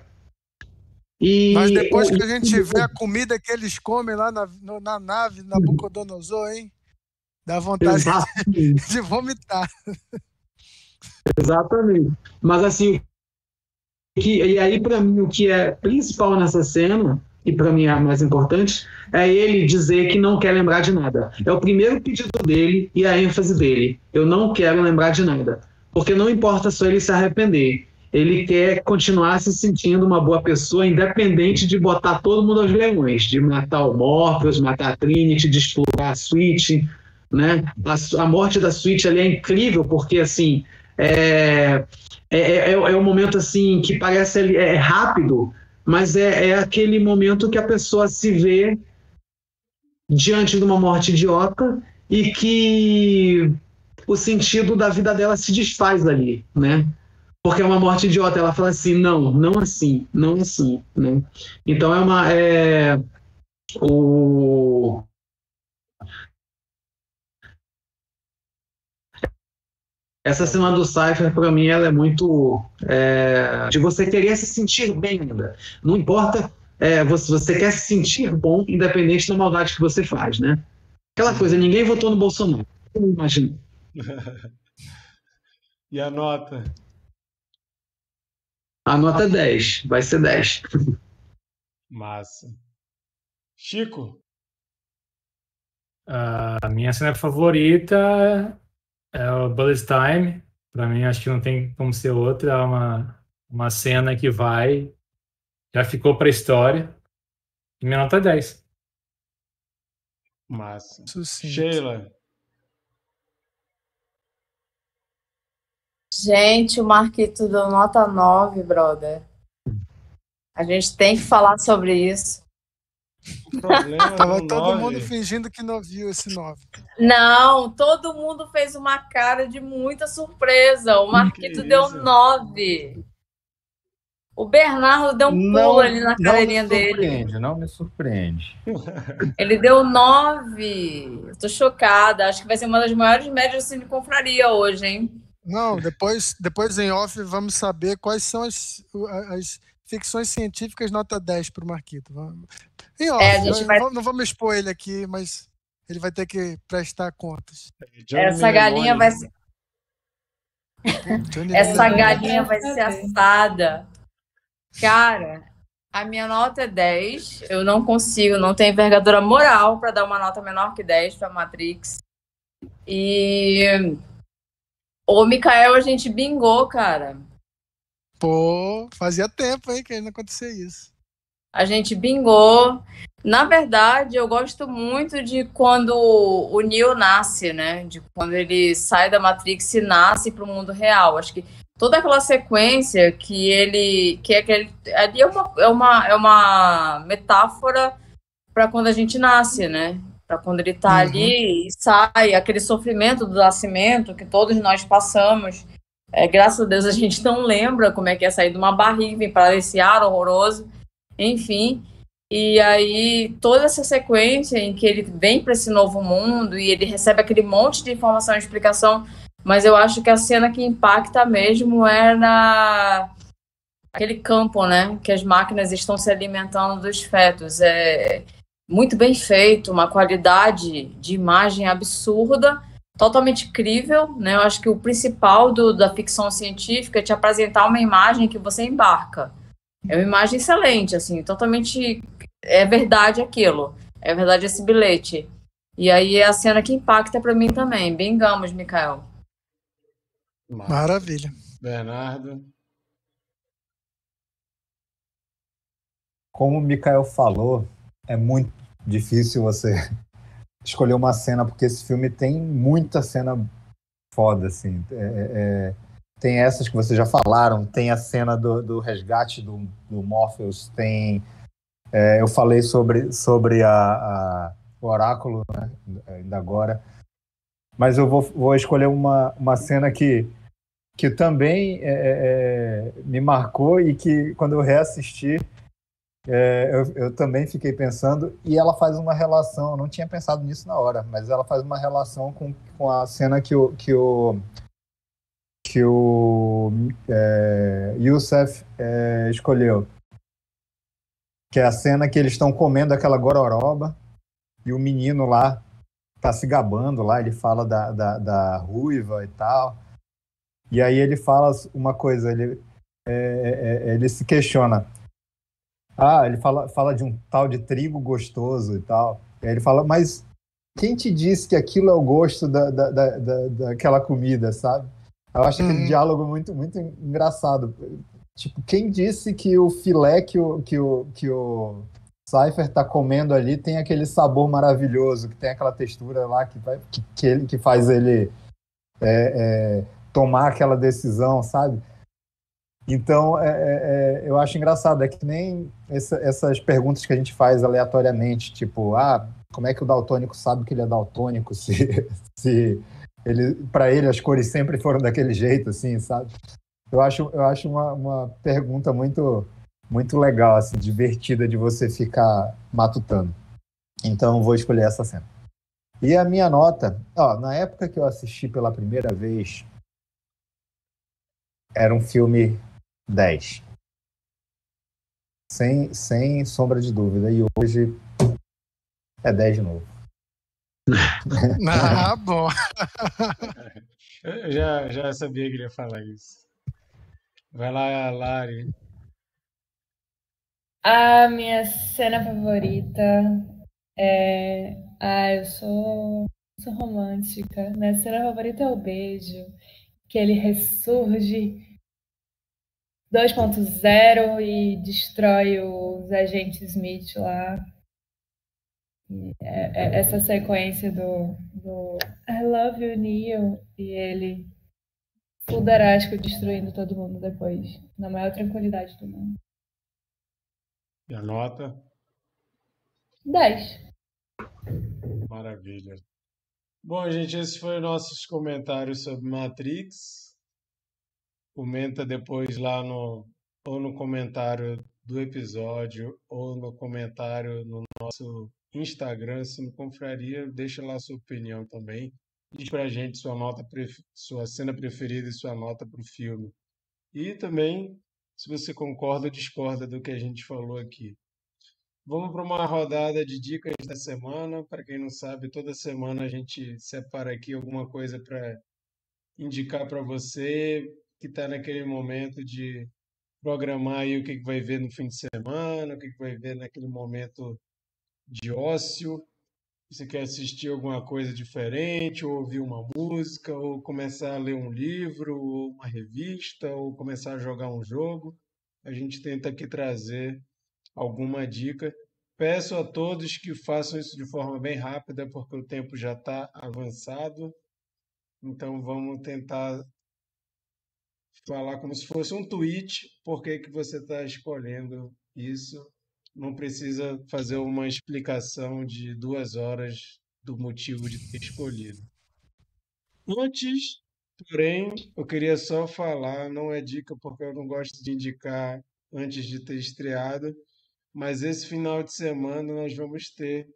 E, mas depois que a gente vê a comida que eles comem lá na, na nave, na Bucodonosor, hein? Dá vontade de vomitar. Exatamente. Mas assim, que, e aí para mim o que é principal nessa cena, e para mim é mais importante, é ele dizer que não quer lembrar de nada. É o primeiro pedido dele e a ênfase dele. Eu não quero lembrar de nada. Porque não importa só ele se arrepender. Ele quer continuar se sentindo uma boa pessoa, independente de botar todo mundo aos leões, de matar o Morpheus, matar a Trinity, de explorar a Switch, né? A, a morte da Switch ali é incrível, porque assim é, é, é, é um momento assim que parece é rápido, mas é, é aquele momento que a pessoa se vê diante de uma morte idiota e que o sentido da vida dela se desfaz ali, né? Porque é uma morte idiota. Ela fala assim, não, não assim, não assim, né? Então é uma é, o Essa cena do Cypher, para mim, ela é muito. É, de você querer se sentir bem ainda. Não importa, é, você, você quer se sentir bom, independente da maldade que você faz, né? Aquela coisa, ninguém votou no Bolsonaro. Eu imagino. e a nota? A nota é 10, vai ser 10. Massa. Chico? A minha cena favorita é o Bullet Time. Para mim, acho que não tem como ser outra. É uma, uma cena que vai, já ficou para a história. E minha nota é 10. Massa. Sucinto. Sheila. Gente, o Marquito deu nota 9, brother. A gente tem que falar sobre isso. O problema Tava do todo nove- mundo fingindo que não viu esse 9. Não, todo mundo fez uma cara de muita surpresa. O Marquito Que deu isso? nove. O Bernardo deu um pulo ali na cadeirinha não me dele. surpreende, não me surpreende. Ele deu nove. Eu tô chocada. Acho que vai ser uma das maiores médias de confraria hoje, hein? Não, depois, depois em off vamos saber quais são as, as ficções científicas nota 10 para o Marquito. Em off, É, não, vai- vamos- não vamos expor ele aqui, mas ele vai ter que prestar contas. Johnny Essa galinha vai ser, essa galinha vai ser assada. Cara, a minha nota é 10. Eu não consigo, não tenho envergadura moral para dar uma nota menor que 10 para Matrix. E o Mikael, a gente bingou, cara. Pô, fazia tempo, hein, que não acontecia isso. A gente bingou. Na verdade, eu gosto muito de quando o Neo nasce, né? De quando ele sai da Matrix e nasce para o mundo real. Acho que toda aquela sequência que ele. que é aquele. Ali é uma, é uma, é uma metáfora para quando a gente nasce, né? Para quando ele tá Uhum. ali e sai, aquele sofrimento do nascimento que todos nós passamos. É, graças a Deus a gente não lembra como é que é sair de uma barriga vir para esse ar horroroso. Enfim, e aí toda essa sequência em que ele vem para esse novo mundo e ele recebe aquele monte de informação e explicação, mas eu acho que a cena que impacta mesmo é na aquele campo, né, que as máquinas estão se alimentando dos fetos. É muito bem feito, uma qualidade de imagem absurda, totalmente crível, né? Eu acho que o principal do, da ficção científica é te apresentar uma imagem que você embarca. É uma imagem excelente, assim, totalmente é verdade aquilo. É verdade esse bilhete. E aí é a cena que impacta pra mim também. Bengamos, Mikael. Maravilha. Bernardo. Como o Mikael falou, é muito difícil você escolher uma cena, porque esse filme tem muita cena foda, assim. É, é, tem essas que vocês já falaram, tem a cena do, do resgate do, do Morpheus, tem. é, eu falei sobre, sobre a, a- o oráculo, né, ainda agora. Mas eu vou, vou escolher uma, uma cena que, que também é, é, é, me marcou e que, quando eu reassisti, é, eu, eu também fiquei pensando, e ela faz uma relação, não tinha pensado nisso na hora, mas ela faz uma relação com, com a cena que o, que o, que o é, Youssef é, escolheu. Que é a cena que eles estão comendo aquela gororoba e o menino lá tá se gabando lá, ele fala da, da, da ruiva e tal. E aí ele fala uma coisa, ele, é, é, é, ele se questiona. Ah, ele fala, fala de um tal de trigo gostoso e tal. E aí ele fala, mas quem te disse que aquilo é o gosto da, da, da, da- daquela comida, sabe? Eu acho aquele Uhum. diálogo muito, muito engraçado. Tipo, quem disse que o filé que o, que o, que o Cypher tá comendo ali tem aquele sabor maravilhoso, que tem aquela textura lá que, vai, que, que, ele, que faz ele é, é, tomar aquela decisão, sabe? Então, é, é, é, eu acho engraçado, é que nem essa- essas perguntas que a gente faz aleatoriamente, tipo, ah, como é que o daltônico sabe que ele é daltônico se, se ele, para ele as cores sempre foram daquele jeito, assim, sabe? Eu acho, eu acho uma, uma pergunta muito, muito legal, assim, divertida de você ficar matutando. Então, vou escolher essa cena. E a minha nota, ó, na época que eu assisti pela primeira vez, era um filme 10. Sem, sem sombra de dúvida. E hoje é 10 de novo. Ah, bom. Eu já, já sabia que ele ia falar isso. Vai lá, Lari. A minha cena favorita é. Ah, eu sou, sou romântica. Minha cena favorita é o beijo, que ele ressurge 2.0 e destrói os agentes Smith lá. É- é- essa sequência do, do I love you, Neo, e ele fuderástico destruindo todo mundo depois, na maior tranquilidade do mundo. E a nota. 10. Maravilha. Bom, gente, esses foram nossos comentários sobre Matrix. Comenta depois lá no ou no comentário do episódio ou no comentário no nosso Instagram, se no Confraria, deixa lá sua opinião também. Diz pra gente sua nota, sua cena preferida e sua nota pro filme. E também se você concorda ou discorda do que a gente falou aqui. Vamos para uma rodada de dicas da semana. Para quem não sabe, toda semana a gente separa aqui alguma coisa para indicar para você que está naquele momento de programar aí o que, que vai ver no fim de semana, o que, que vai ver naquele momento de ócio. Você quer assistir alguma coisa diferente, ou ouvir uma música, ou começar a ler um livro, ou uma revista, ou começar a jogar um jogo. A gente tenta aqui trazer alguma dica. Peço a todos que façam isso de forma bem rápida, porque o tempo já está avançado. Então vamos tentar falar como se fosse um tweet, por que, que você está escolhendo isso. Não precisa fazer uma explicação de duas horas do motivo de ter escolhido. Antes, porém, eu queria só falar, não é dica porque eu não gosto de indicar antes de ter estreado, mas esse final de semana nós vamos ter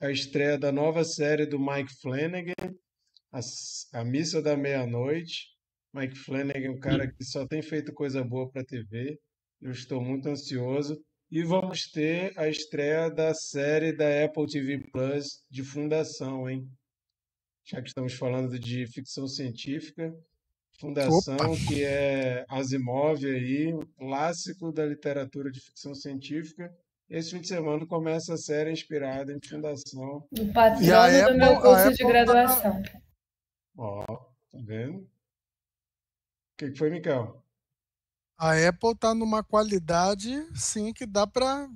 a estreia da nova série do Mike Flanagan, A, a Missa da Meia-Noite. Mike Flanagan é um cara que só tem feito coisa boa para a TV. Eu estou muito ansioso. E vamos ter a estreia da série da Apple TV Plus de Fundação, hein? Já que estamos falando de ficção científica, Fundação, Opa. que é Asimov aí, um clássico da literatura de ficção científica. Esse fim de semana começa a série inspirada em Fundação. O patrono do meu curso de tá graduação. Ó, tá vendo? O que, que foi, Miquel? A Apple está numa qualidade, sim, que dá para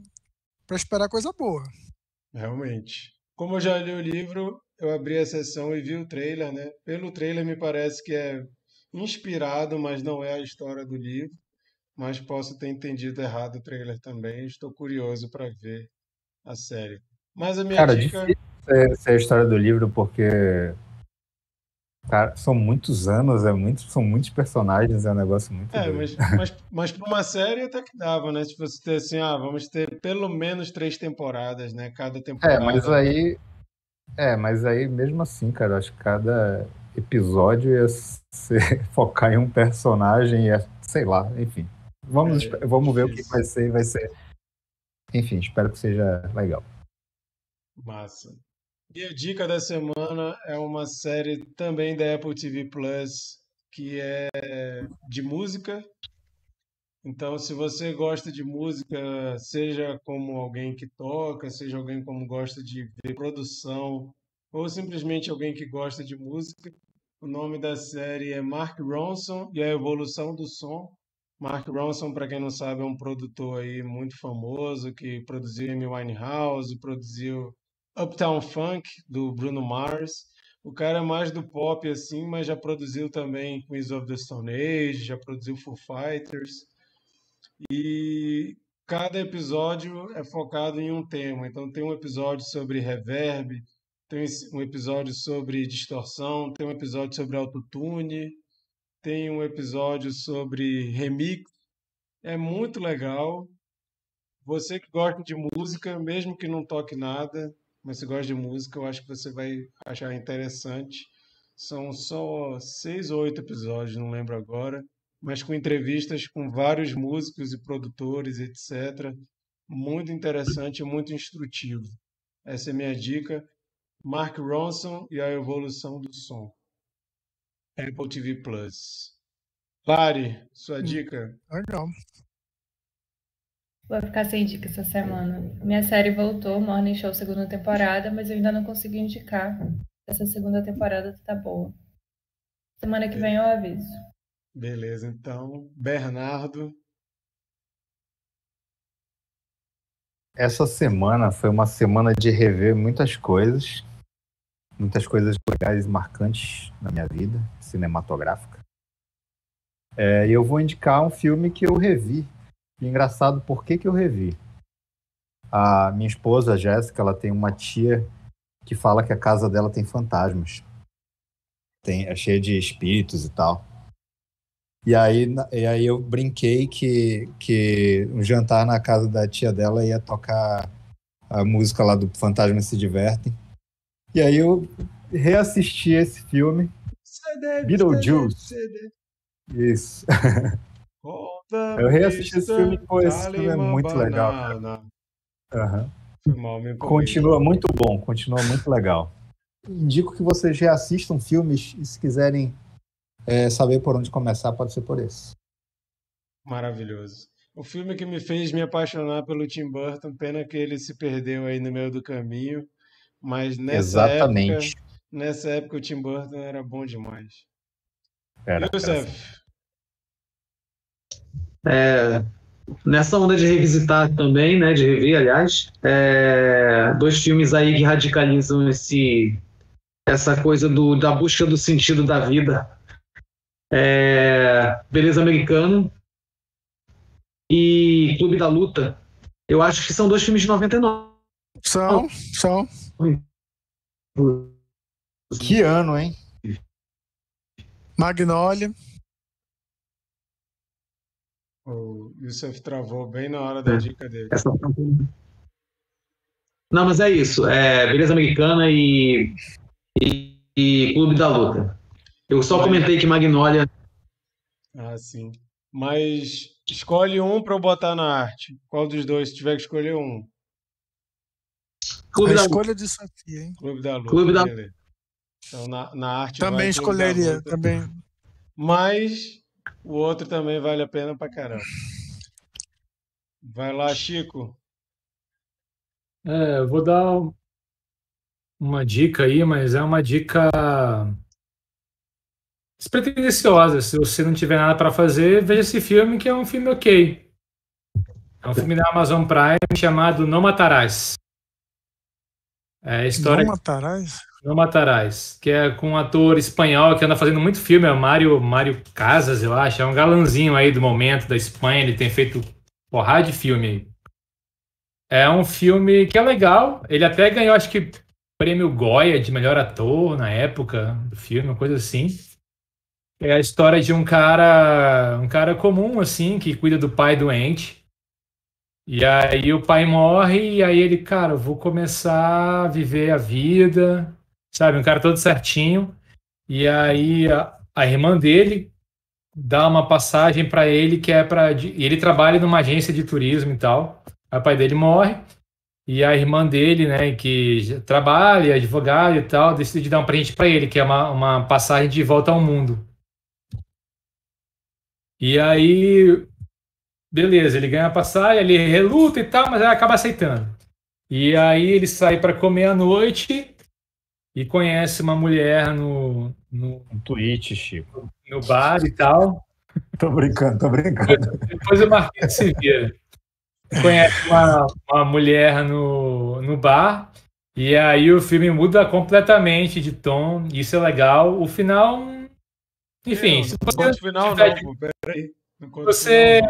esperar coisa boa. Realmente. Como eu já li o livro, eu abri a sessão e vi o trailer, né? Pelo trailer me parece que é inspirado, mas não é a história do livro. Mas posso ter entendido errado o trailer também. Estou curioso para ver a série. Mas a minha Cara, dica. difícil ser, ser a história do livro porque Cara, são muitos anos, é muito, são muitos personagens, é um negócio muito. É, mas, mas, mas para uma série até que dava, né? Se você ter assim, ah, vamos ter pelo menos três temporadas, né? Cada temporada. É, mas aí. É, mas aí mesmo assim, cara, acho que cada episódio ia ser, focar em um personagem, ia, sei lá, enfim. Vamos, é, vamos ver o que vai ser, vai ser. Enfim, espero que seja legal. Massa. E a dica da semana é uma série também da Apple TV Plus, que é de música. Então, se você gosta de música, seja como alguém que toca, seja alguém como gosta de ver produção, ou simplesmente alguém que gosta de música, o nome da série é Mark Ronson e a Evolução do Som. Mark Ronson, para quem não sabe, é um produtor aí muito famoso que produziu Amy Winehouse, produziu Uptown Funk, do Bruno Mars. O cara é mais do pop, assim, mas já produziu também Queens of the Stone Age, já produziu Foo Fighters. E cada episódio é focado em um tema. Então tem um episódio sobre reverb, tem um episódio sobre distorção, tem um episódio sobre autotune, tem um episódio sobre remix. É muito legal. Você que gosta de música, mesmo que não toque nada, mas se gosta de música, eu acho que você vai achar interessante. São só seis ou oito episódios, não lembro agora, mas com entrevistas com vários músicos e produtores, etc. Muito interessante e muito instrutivo. Essa é a minha dica. Mark Ronson e a evolução do som. Apple TV Plus. Lari, sua hum, dica? Legal. Vou ficar sem dica essa semana. Minha série voltou, Morning Show segunda temporada, mas eu ainda não consegui indicar. Essa segunda temporada tá boa. Semana que vem eu aviso. Beleza, então, Bernardo. Essa semana foi uma semana de rever muitas coisas, muitas coisas legais e marcantes na minha vida cinematográfica. É, e eu vou indicar um filme que eu revi e engraçado, por que, que eu revi? A minha esposa, a Jéssica, ela tem uma tia que fala que a casa dela tem fantasmas. Tem, é cheia de espíritos e tal. E aí, e aí eu brinquei que, que um jantar na casa da tia dela ia tocar a música lá do Fantasmas Se Divertem. E aí eu reassisti esse filme. Beetlejuice. Isso. Eu reassisti esse filme, pô, esse filme é muito legal, cara. Foi mal, me. Continua muito bom, continua muito legal. Indico que vocês reassistam filmes e se quiserem é, saber por onde começar, pode ser por esse. Maravilhoso. O filme que me fez me apaixonar pelo Tim Burton, pena que ele se perdeu aí no meio do caminho, mas nessa Exatamente. época, nessa época o Tim Burton era bom demais. Era, assim. Youssef, É, nessa onda de revisitar também, né, de rever, aliás, é, dois filmes aí que radicalizam esse, essa coisa do, da busca do sentido da vida. É, Beleza Americana e Clube da Luta. Eu acho que são dois filmes de 99. São, são. Que ano, hein? Magnolia. O Youssef travou bem na hora da É. dica dele. Essa- Não, mas é isso. É Beleza Americana e, e, e Clube da Luta. Eu só comentei que Magnolia Ah, sim. Mas escolhe um para eu botar na arte. Qual dos dois? Se tiver que escolher um. Clube a da Luta. escolha de Sofia, hein? Clube da Luta. Clube da-. Então, na, na arte Também escolheria. Luta, Também. Mas o outro também vale a pena pra caramba. Vai lá, Chico. É, eu vou dar um- uma dica aí, mas é uma dica despretensiosa. Se você não tiver nada para fazer, veja esse filme, que é um filme ok. É um filme da Amazon Prime chamado Não Matarás. É a história Não matarás? Não Matarás, que é com um ator espanhol que anda fazendo muito filme, é Mário, Mário Casas, eu acho. É um galanzinho aí do momento da Espanha, ele tem feito porrada de filme. É um filme que é legal, ele até ganhou, acho que, prêmio Goya de melhor ator na época do filme, uma coisa assim. É a história de um cara, um cara comum, assim, que cuida do pai doente. E aí o pai morre, e aí ele, cara, vou começar a viver a vida, sabe? Um cara todo certinho. E aí a, a irmã dele dá uma passagem para ele que é para ele trabalha numa agência de turismo e tal. O pai dele morre e a irmã dele, né, que trabalha, advogada e tal, decide dar um presente para ele, que é uma, uma passagem de volta ao mundo. E aí, beleza, ele ganha a passagem, ele reluta e tal, mas acaba aceitando. E aí ele sai para comer à noite e conhece uma mulher no, no, Um tweet, Chico. no bar e tal. Tô brincando, tô brincando. Depois o Marquinhos se vira. Conhece uma, uma mulher no, no bar. E aí o filme muda completamente de tom. Isso é legal. O final. Enfim, se não você, conta o final tiver- não, peraí. Você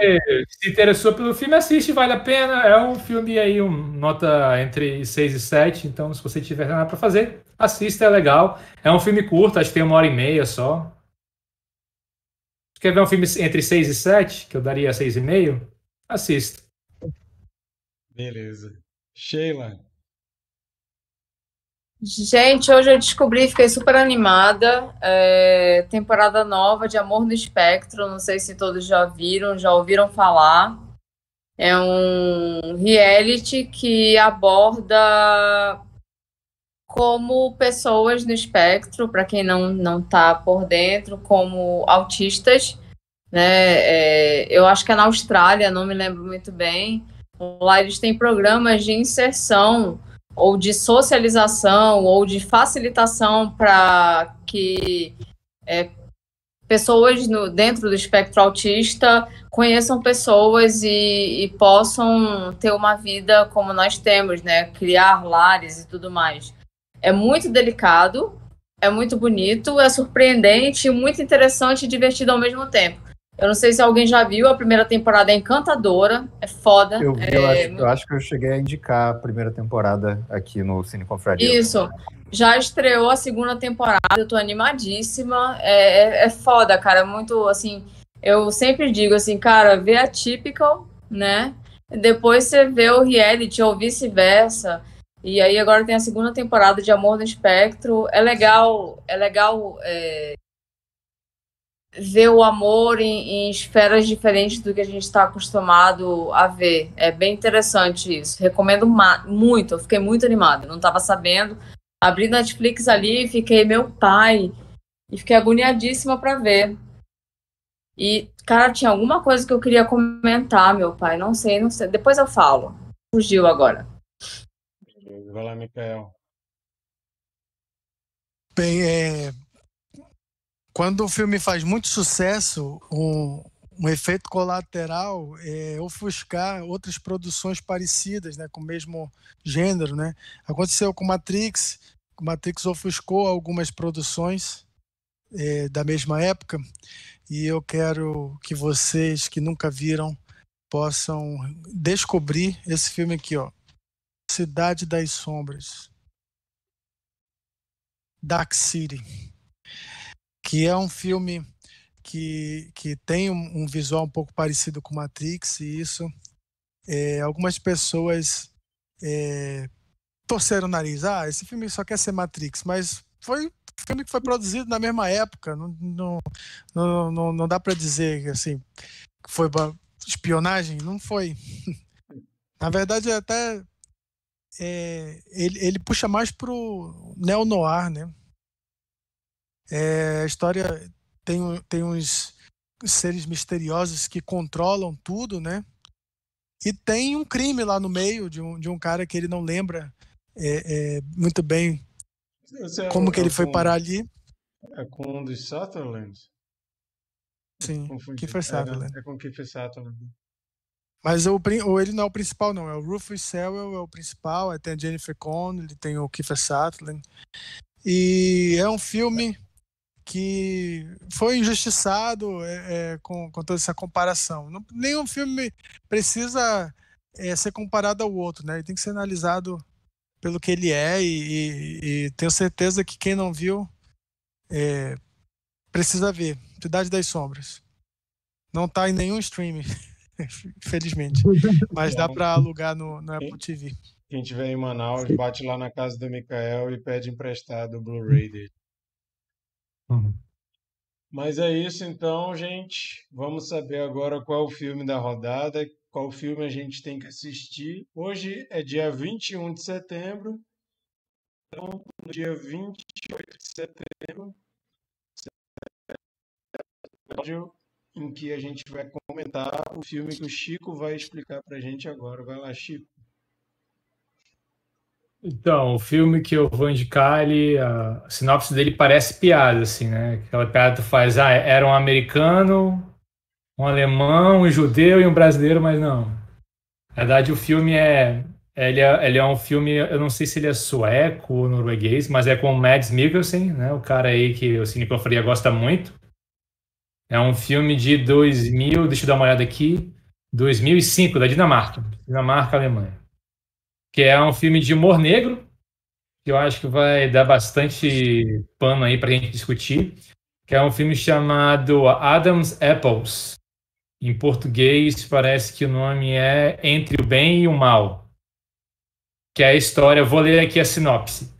se interessou pelo filme, assiste, vale a pena. É um filme aí, um, nota entre 6 e 7. Então, se você tiver nada para fazer, assista, é legal. É um filme curto, acho que tem uma hora e meia só. Quer ver um filme entre 6 e 7, que eu daria 6,5? Assista. Beleza. Sheila. Gente, hoje eu descobri, fiquei super animada. é, temporada nova de Amor no Espectro. Não sei se todos já viram, já ouviram falar. É um reality que aborda como pessoas no espectro, para quem não não está por dentro, como autistas, né? É, eu acho que é na Austrália, não me lembro muito bem. Lá eles têm programas de inserção ou de socialização ou de facilitação para que é, pessoas no, dentro do espectro autista conheçam pessoas e, e possam ter uma vida como nós temos, né? Criar lares e tudo mais. É muito delicado, é muito bonito, é surpreendente, muito interessante e divertido ao mesmo tempo. Eu não sei se alguém já viu, a primeira temporada é encantadora, é foda. Eu, vi, é... eu, acho, eu acho que eu cheguei a indicar a primeira temporada aqui no Cine Confraria. Isso. Já estreou a segunda temporada, eu tô animadíssima. É, é, é foda, cara. Muito assim. Eu sempre digo assim, cara, vê a Typical, né? Depois você vê o reality ou vice-versa. E aí agora tem a segunda temporada de Amor no Espectro. É legal, é legal é, ver o amor em, em, esferas diferentes do que a gente está acostumado a ver. É bem interessante isso. Recomendo muito. Eu fiquei muito animada. Não estava sabendo. Abri Netflix ali e fiquei meu pai e fiquei agoniadíssima para ver. E cara, tinha alguma coisa que eu queria comentar, meu pai. Não sei, não sei. Depois eu falo. Fugiu agora. Vai lá, Micael. Bem, é, quando o filme faz muito sucesso, um, um efeito colateral é ofuscar outras produções parecidas, né, com o mesmo gênero, né? Aconteceu com Matrix, Matrix ofuscou algumas produções é, da mesma época, e eu quero que vocês que nunca viram possam descobrir esse filme aqui, ó, Cidade das Sombras, Dark City que é um filme que, que tem um, um visual um pouco parecido com Matrix, e isso é, algumas pessoas é, torceram o nariz. Ah, esse filme só quer ser Matrix, mas foi um filme que foi produzido na mesma época. Não, não, não, não, não dá para dizer assim que foi espionagem. Não foi. na verdade, até é, ele, ele puxa mais pro neo-noir, né? É, a história tem, tem uns seres misteriosos que controlam tudo, né? E tem um crime lá no meio de um, de um cara que ele não lembra é, é, muito bem é como que ele foi parar ali. É com um dos Sutherland? Sim, Kiefer Sutherland. É, é com Kiefer Sutherland. Mas o, o, ele não é o principal, não. É o Rufus Sewell, é o principal. Aí tem a Jennifer Connelly, tem o Kiefer Sutherland. E é um filme que foi injustiçado é, é, com, com toda essa comparação. Não, nenhum filme precisa é, ser comparado ao outro, né? Ele tem que ser analisado pelo que ele é e, e, e tenho certeza que quem não viu é, precisa ver. Cidade das Sombras. Não está em nenhum streaming, infelizmente, mas dá para alugar no, no Apple TV. Quem tiver em Manaus, bate lá na casa do Mikael e pede emprestado o Blu-ray dele. Uhum. Mas é isso então, gente. Vamos saber agora qual é o filme da rodada, qual filme a gente tem que assistir. Hoje é dia 21 de setembro. Então, no dia 28 de setembro, em que a gente vai comentar o filme que o Chico vai explicar pra gente agora. Vai lá, Chico. Então, o filme que eu vou indicar, ele, a sinopse dele parece piada, assim, né? Aquela piada que tu faz, ah, era um americano, um alemão, um judeu e um brasileiro, mas não. Na verdade, o filme é ele, é. ele é um filme, eu não sei se ele é sueco ou norueguês, mas é com o Mads Mikkelsen, né? O cara aí que o Cinecofaria gosta muito. É um filme de 2000, deixa eu dar uma olhada aqui, 2005, da Dinamarca. Dinamarca, Alemanha que é um filme de humor negro, que eu acho que vai dar bastante pano aí para a gente discutir, que é um filme chamado Adam's Apples. Em português, parece que o nome é Entre o Bem e o Mal, que é a história, vou ler aqui a sinopse.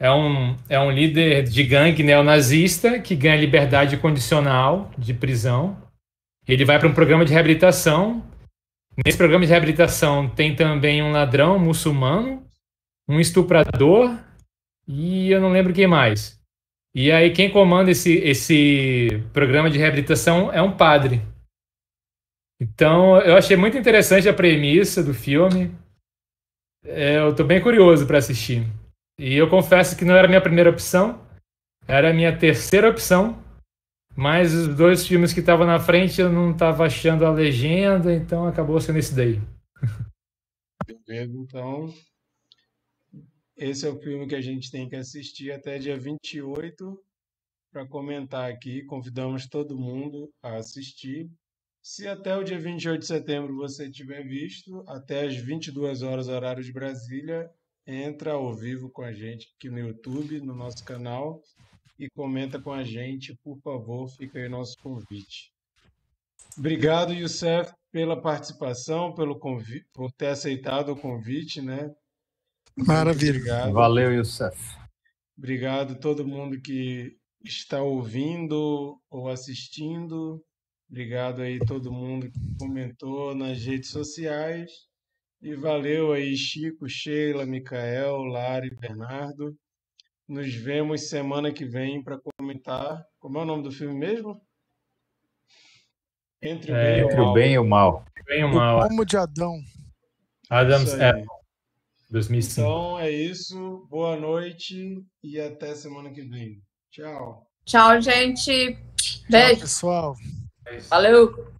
É um, é um líder de gangue neonazista que ganha liberdade condicional de prisão. Ele vai para um programa de reabilitação Nesse programa de reabilitação tem também um ladrão muçulmano, um estuprador e eu não lembro quem mais. E aí quem comanda esse, esse programa de reabilitação é um padre. Então eu achei muito interessante a premissa do filme. É, eu estou bem curioso para assistir. E eu confesso que não era a minha primeira opção, era a minha terceira opção, mas os dois filmes que estavam na frente eu não estava achando a legenda, então acabou sendo esse daí. Então, esse é o filme que a gente tem que assistir até dia 28 para comentar aqui. Convidamos todo mundo a assistir. Se até o dia 28 de setembro você tiver visto, até as 22 horas horário de Brasília, entra ao vivo com a gente aqui no YouTube, no nosso canal, e comenta com a gente, por favor, fica aí nosso convite. Obrigado, Youssef, pela participação, pelo convite, por ter aceitado o convite, né? Maravilha. Valeu, Youssef. Obrigado a todo mundo que está ouvindo ou assistindo. Obrigado aí todo mundo que comentou nas redes sociais. E valeu aí Chico, Sheila, Micael, Lari, Bernardo. Nos vemos semana que vem para comentar. Como é o nome do filme mesmo? Entre o É, bem e o Entre o mal. bem e o mal. Bem ou O mal. pomo de Adão. Adams. Apple, 2005. Então é isso. Boa noite e até semana que vem. Tchau. Tchau, gente. Tchau, Beijo. pessoal. É. Valeu.